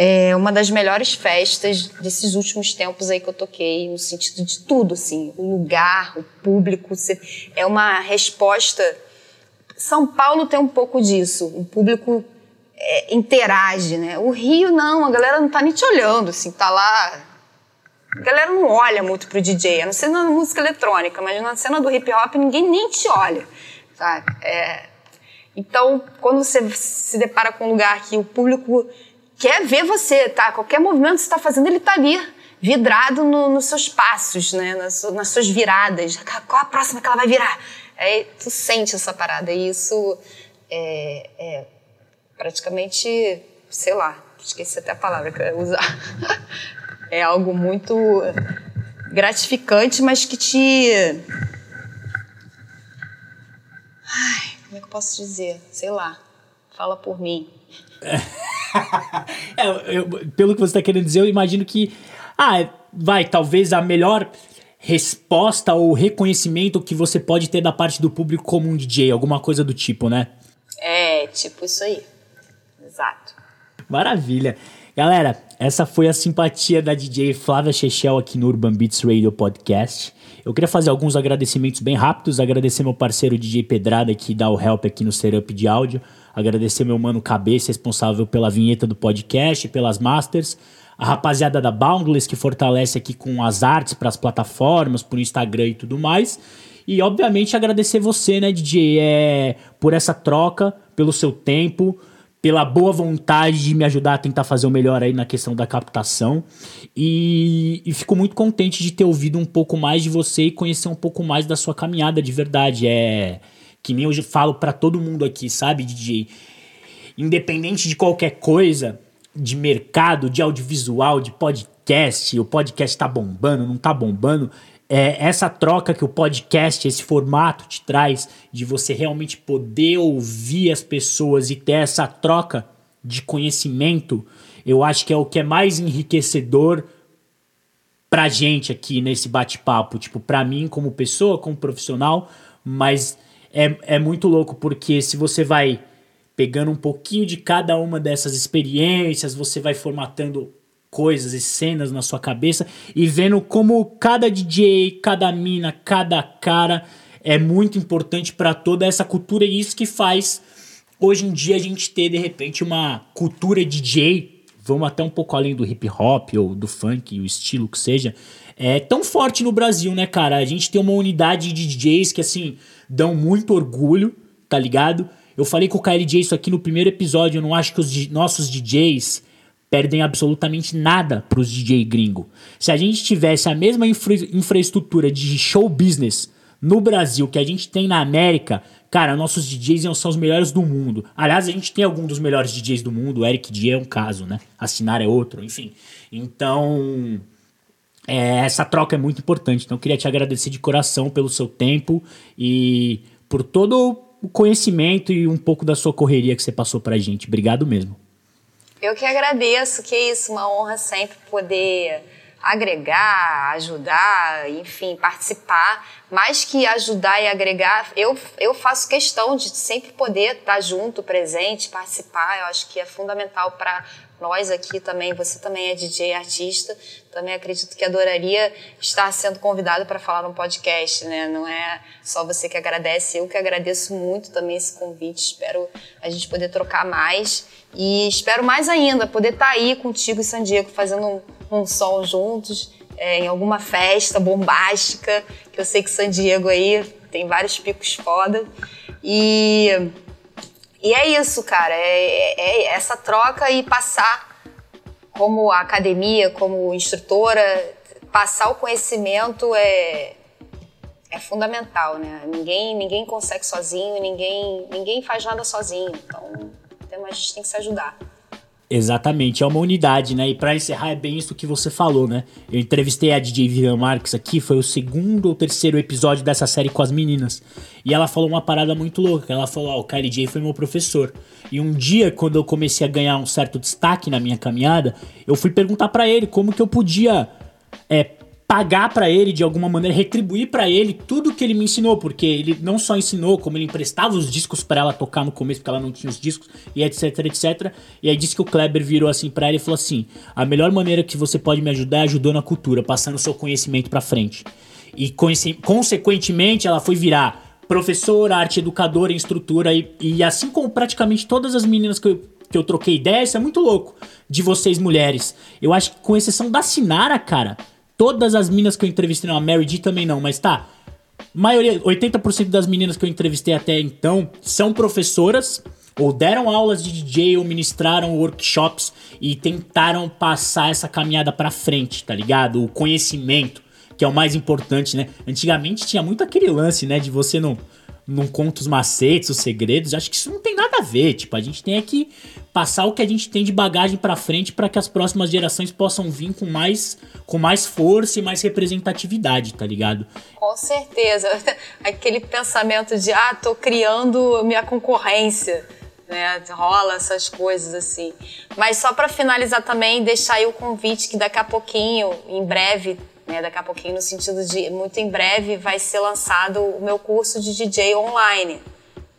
[SPEAKER 1] é uma das melhores festas desses últimos tempos aí que eu toquei, no sentido de tudo, assim, o lugar, o público, é uma resposta são Paulo tem um pouco disso, o público é, interage, né? O Rio não, a galera não tá nem te olhando, assim, tá lá. A galera não olha muito pro DJ, a não ser na música eletrônica, mas na cena do hip hop ninguém nem te olha, sabe? É, então, quando você se depara com um lugar que o público quer ver você, tá? Qualquer movimento que você está fazendo, ele tá ali, vidrado no, nos seus passos, né? Nas, nas suas viradas. Qual a próxima que ela vai virar? Aí tu sente essa parada e isso é, é praticamente, sei lá, esqueci até a palavra que eu ia usar. é algo muito gratificante, mas que te. Ai, como é que eu posso dizer? Sei lá. Fala por mim.
[SPEAKER 2] é, eu, pelo que você está querendo dizer, eu imagino que. Ah, vai, talvez a melhor resposta ou reconhecimento que você pode ter da parte do público como um DJ, alguma coisa do tipo, né?
[SPEAKER 1] É, tipo isso aí. Exato.
[SPEAKER 2] Maravilha. Galera, essa foi a simpatia da DJ Flávia Chechel aqui no Urban Beats Radio Podcast. Eu queria fazer alguns agradecimentos bem rápidos, agradecer meu parceiro DJ Pedrada que dá o help aqui no setup de áudio, agradecer meu mano Cabeça, responsável pela vinheta do podcast, pelas masters, a rapaziada da Boundless que fortalece aqui com as artes para as plataformas, por Instagram e tudo mais. E obviamente agradecer você, né, DJ, é, por essa troca, pelo seu tempo, pela boa vontade de me ajudar a tentar fazer o melhor aí na questão da captação. E, e, fico muito contente de ter ouvido um pouco mais de você e conhecer um pouco mais da sua caminhada de verdade. É que nem eu falo para todo mundo aqui, sabe, DJ? Independente de qualquer coisa, de mercado, de audiovisual, de podcast, o podcast tá bombando, não tá bombando, é, essa troca que o podcast, esse formato te traz, de você realmente poder ouvir as pessoas e ter essa troca de conhecimento, eu acho que é o que é mais enriquecedor pra gente aqui nesse bate-papo. Tipo, pra mim, como pessoa, como profissional, mas é, é muito louco porque se você vai pegando um pouquinho de cada uma dessas experiências, você vai formatando coisas e cenas na sua cabeça e vendo como cada DJ, cada mina, cada cara é muito importante para toda essa cultura e isso que faz hoje em dia a gente ter de repente uma cultura DJ, vamos até um pouco além do hip hop ou do funk, o estilo que seja, é tão forte no Brasil, né, cara? A gente tem uma unidade de DJs que assim dão muito orgulho, tá ligado? Eu falei com o KLJ isso aqui no primeiro episódio, eu não acho que os nossos DJs perdem absolutamente nada para os DJ gringo. Se a gente tivesse a mesma infra infraestrutura de show business no Brasil que a gente tem na América, cara, nossos DJs ser os melhores do mundo. Aliás, a gente tem algum dos melhores DJs do mundo, o Eric D é um caso, né? Assinar é outro, enfim. Então, é, essa troca é muito importante. Então, eu queria te agradecer de coração pelo seu tempo e por todo o conhecimento e um pouco da sua correria que você passou pra gente. Obrigado mesmo.
[SPEAKER 1] Eu que agradeço, que é isso, uma honra sempre poder agregar, ajudar, enfim, participar. Mais que ajudar e agregar, eu, eu faço questão de sempre poder estar junto, presente, participar. Eu acho que é fundamental para nós aqui também. Você também é DJ, artista. Também acredito que adoraria estar sendo convidado para falar no podcast, né? Não é só você que agradece, eu que agradeço muito também esse convite. Espero a gente poder trocar mais. E espero mais ainda poder estar tá aí contigo e San Diego fazendo um, um som juntos, é, em alguma festa bombástica, que eu sei que San Diego aí tem vários picos foda. E, e é isso, cara, é, é, é essa troca e passar como academia, como instrutora, passar o conhecimento é, é fundamental, né? Ninguém, ninguém consegue sozinho, ninguém, ninguém faz nada sozinho. Então, então a gente tem que se ajudar.
[SPEAKER 2] Exatamente, é uma unidade, né? E para encerrar, é bem isso que você falou, né? Eu entrevistei a DJ Vivian Marques aqui, foi o segundo ou terceiro episódio dessa série com as meninas. E ela falou uma parada muito louca. Ela falou: Ó, oh, o KLJ foi meu professor. E um dia, quando eu comecei a ganhar um certo destaque na minha caminhada, eu fui perguntar para ele como que eu podia é, pagar para ele de alguma maneira, retribuir para ele tudo que ele me ensinou, porque ele não só ensinou, como ele emprestava os discos para ela tocar no começo, porque ela não tinha os discos, e etc, etc. E aí disse que o Kleber virou assim para ela e falou assim: "A melhor maneira que você pode me ajudar é ajudando a cultura, passando o seu conhecimento para frente". E consequentemente, ela foi virar professora, arte educadora, instrutora e, e assim como praticamente todas as meninas que eu, que eu troquei ideia, isso é muito louco de vocês mulheres. Eu acho que com exceção da Sinara, cara, Todas as minas que eu entrevistei, não, a Mary D também não, mas tá. Maioria, 80% das meninas que eu entrevistei até então são professoras ou deram aulas de DJ ou ministraram workshops e tentaram passar essa caminhada para frente, tá ligado? O conhecimento, que é o mais importante, né? Antigamente tinha muito aquele lance, né, de você não não conta os macetes, os segredos. Acho que isso não tem nada a ver. Tipo, a gente tem é que passar o que a gente tem de bagagem para frente para que as próximas gerações possam vir com mais, com mais força e mais representatividade, tá ligado?
[SPEAKER 1] Com certeza. Aquele pensamento de, ah, tô criando minha concorrência. Né, rola essas coisas assim. Mas só para finalizar também, deixar aí o convite que daqui a pouquinho, em breve, né? Daqui a pouquinho, no sentido de muito em breve vai ser lançado o meu curso de DJ online.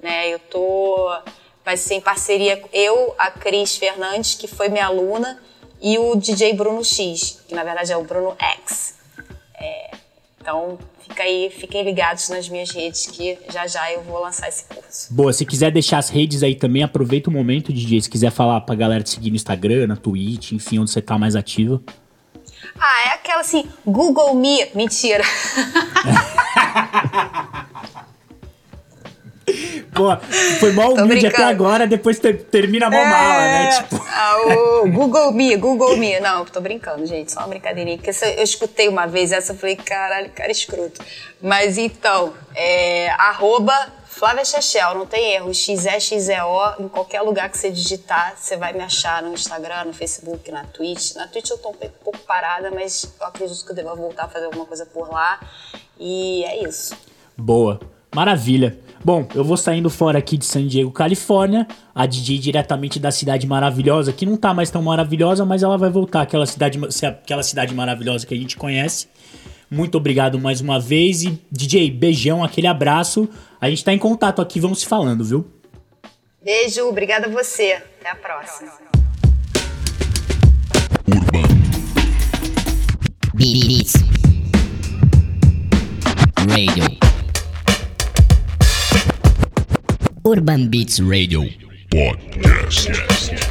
[SPEAKER 1] Né? Eu tô. Vai ser em parceria eu, a Cris Fernandes, que foi minha aluna, e o DJ Bruno X, que na verdade é o Bruno X. É, então, fica aí, fiquem ligados nas minhas redes que já já eu vou lançar esse curso.
[SPEAKER 2] Boa, se quiser deixar as redes aí também, aproveita o momento, DJ. Se quiser falar pra galera te seguir no Instagram, na Twitch, enfim, onde você tá mais ativa.
[SPEAKER 1] Ah, é aquela assim, Google Me. Mentira.
[SPEAKER 2] Pô, foi mal humilde até agora, depois ter- termina mó mala, né? Tipo,
[SPEAKER 1] Ah, o Google Me, Google Me. Não, tô brincando, gente, só uma brincadeirinha. Porque eu escutei uma vez essa, eu falei, caralho, cara escroto. Mas então, é, arroba Flávia Chechel, não tem erro. XEXEO, em qualquer lugar que você digitar, você vai me achar no Instagram, no Facebook, na Twitch. Na Twitch eu tô um pouco parada, mas eu acredito que eu devo voltar a fazer alguma coisa por lá. E é isso.
[SPEAKER 2] boa. Maravilha. Bom, eu vou saindo fora aqui de San Diego, Califórnia. A DJ diretamente da cidade maravilhosa, que não tá mais tão maravilhosa, mas ela vai voltar aquela cidade, aquela cidade maravilhosa que a gente conhece. Muito obrigado mais uma vez e DJ, beijão, aquele abraço. A gente tá em contato aqui, vamos se falando, viu?
[SPEAKER 1] Beijo, obrigada a você. Até a próxima.
[SPEAKER 3] Beats Radio. Urban Beats Radio.
[SPEAKER 4] Podcast.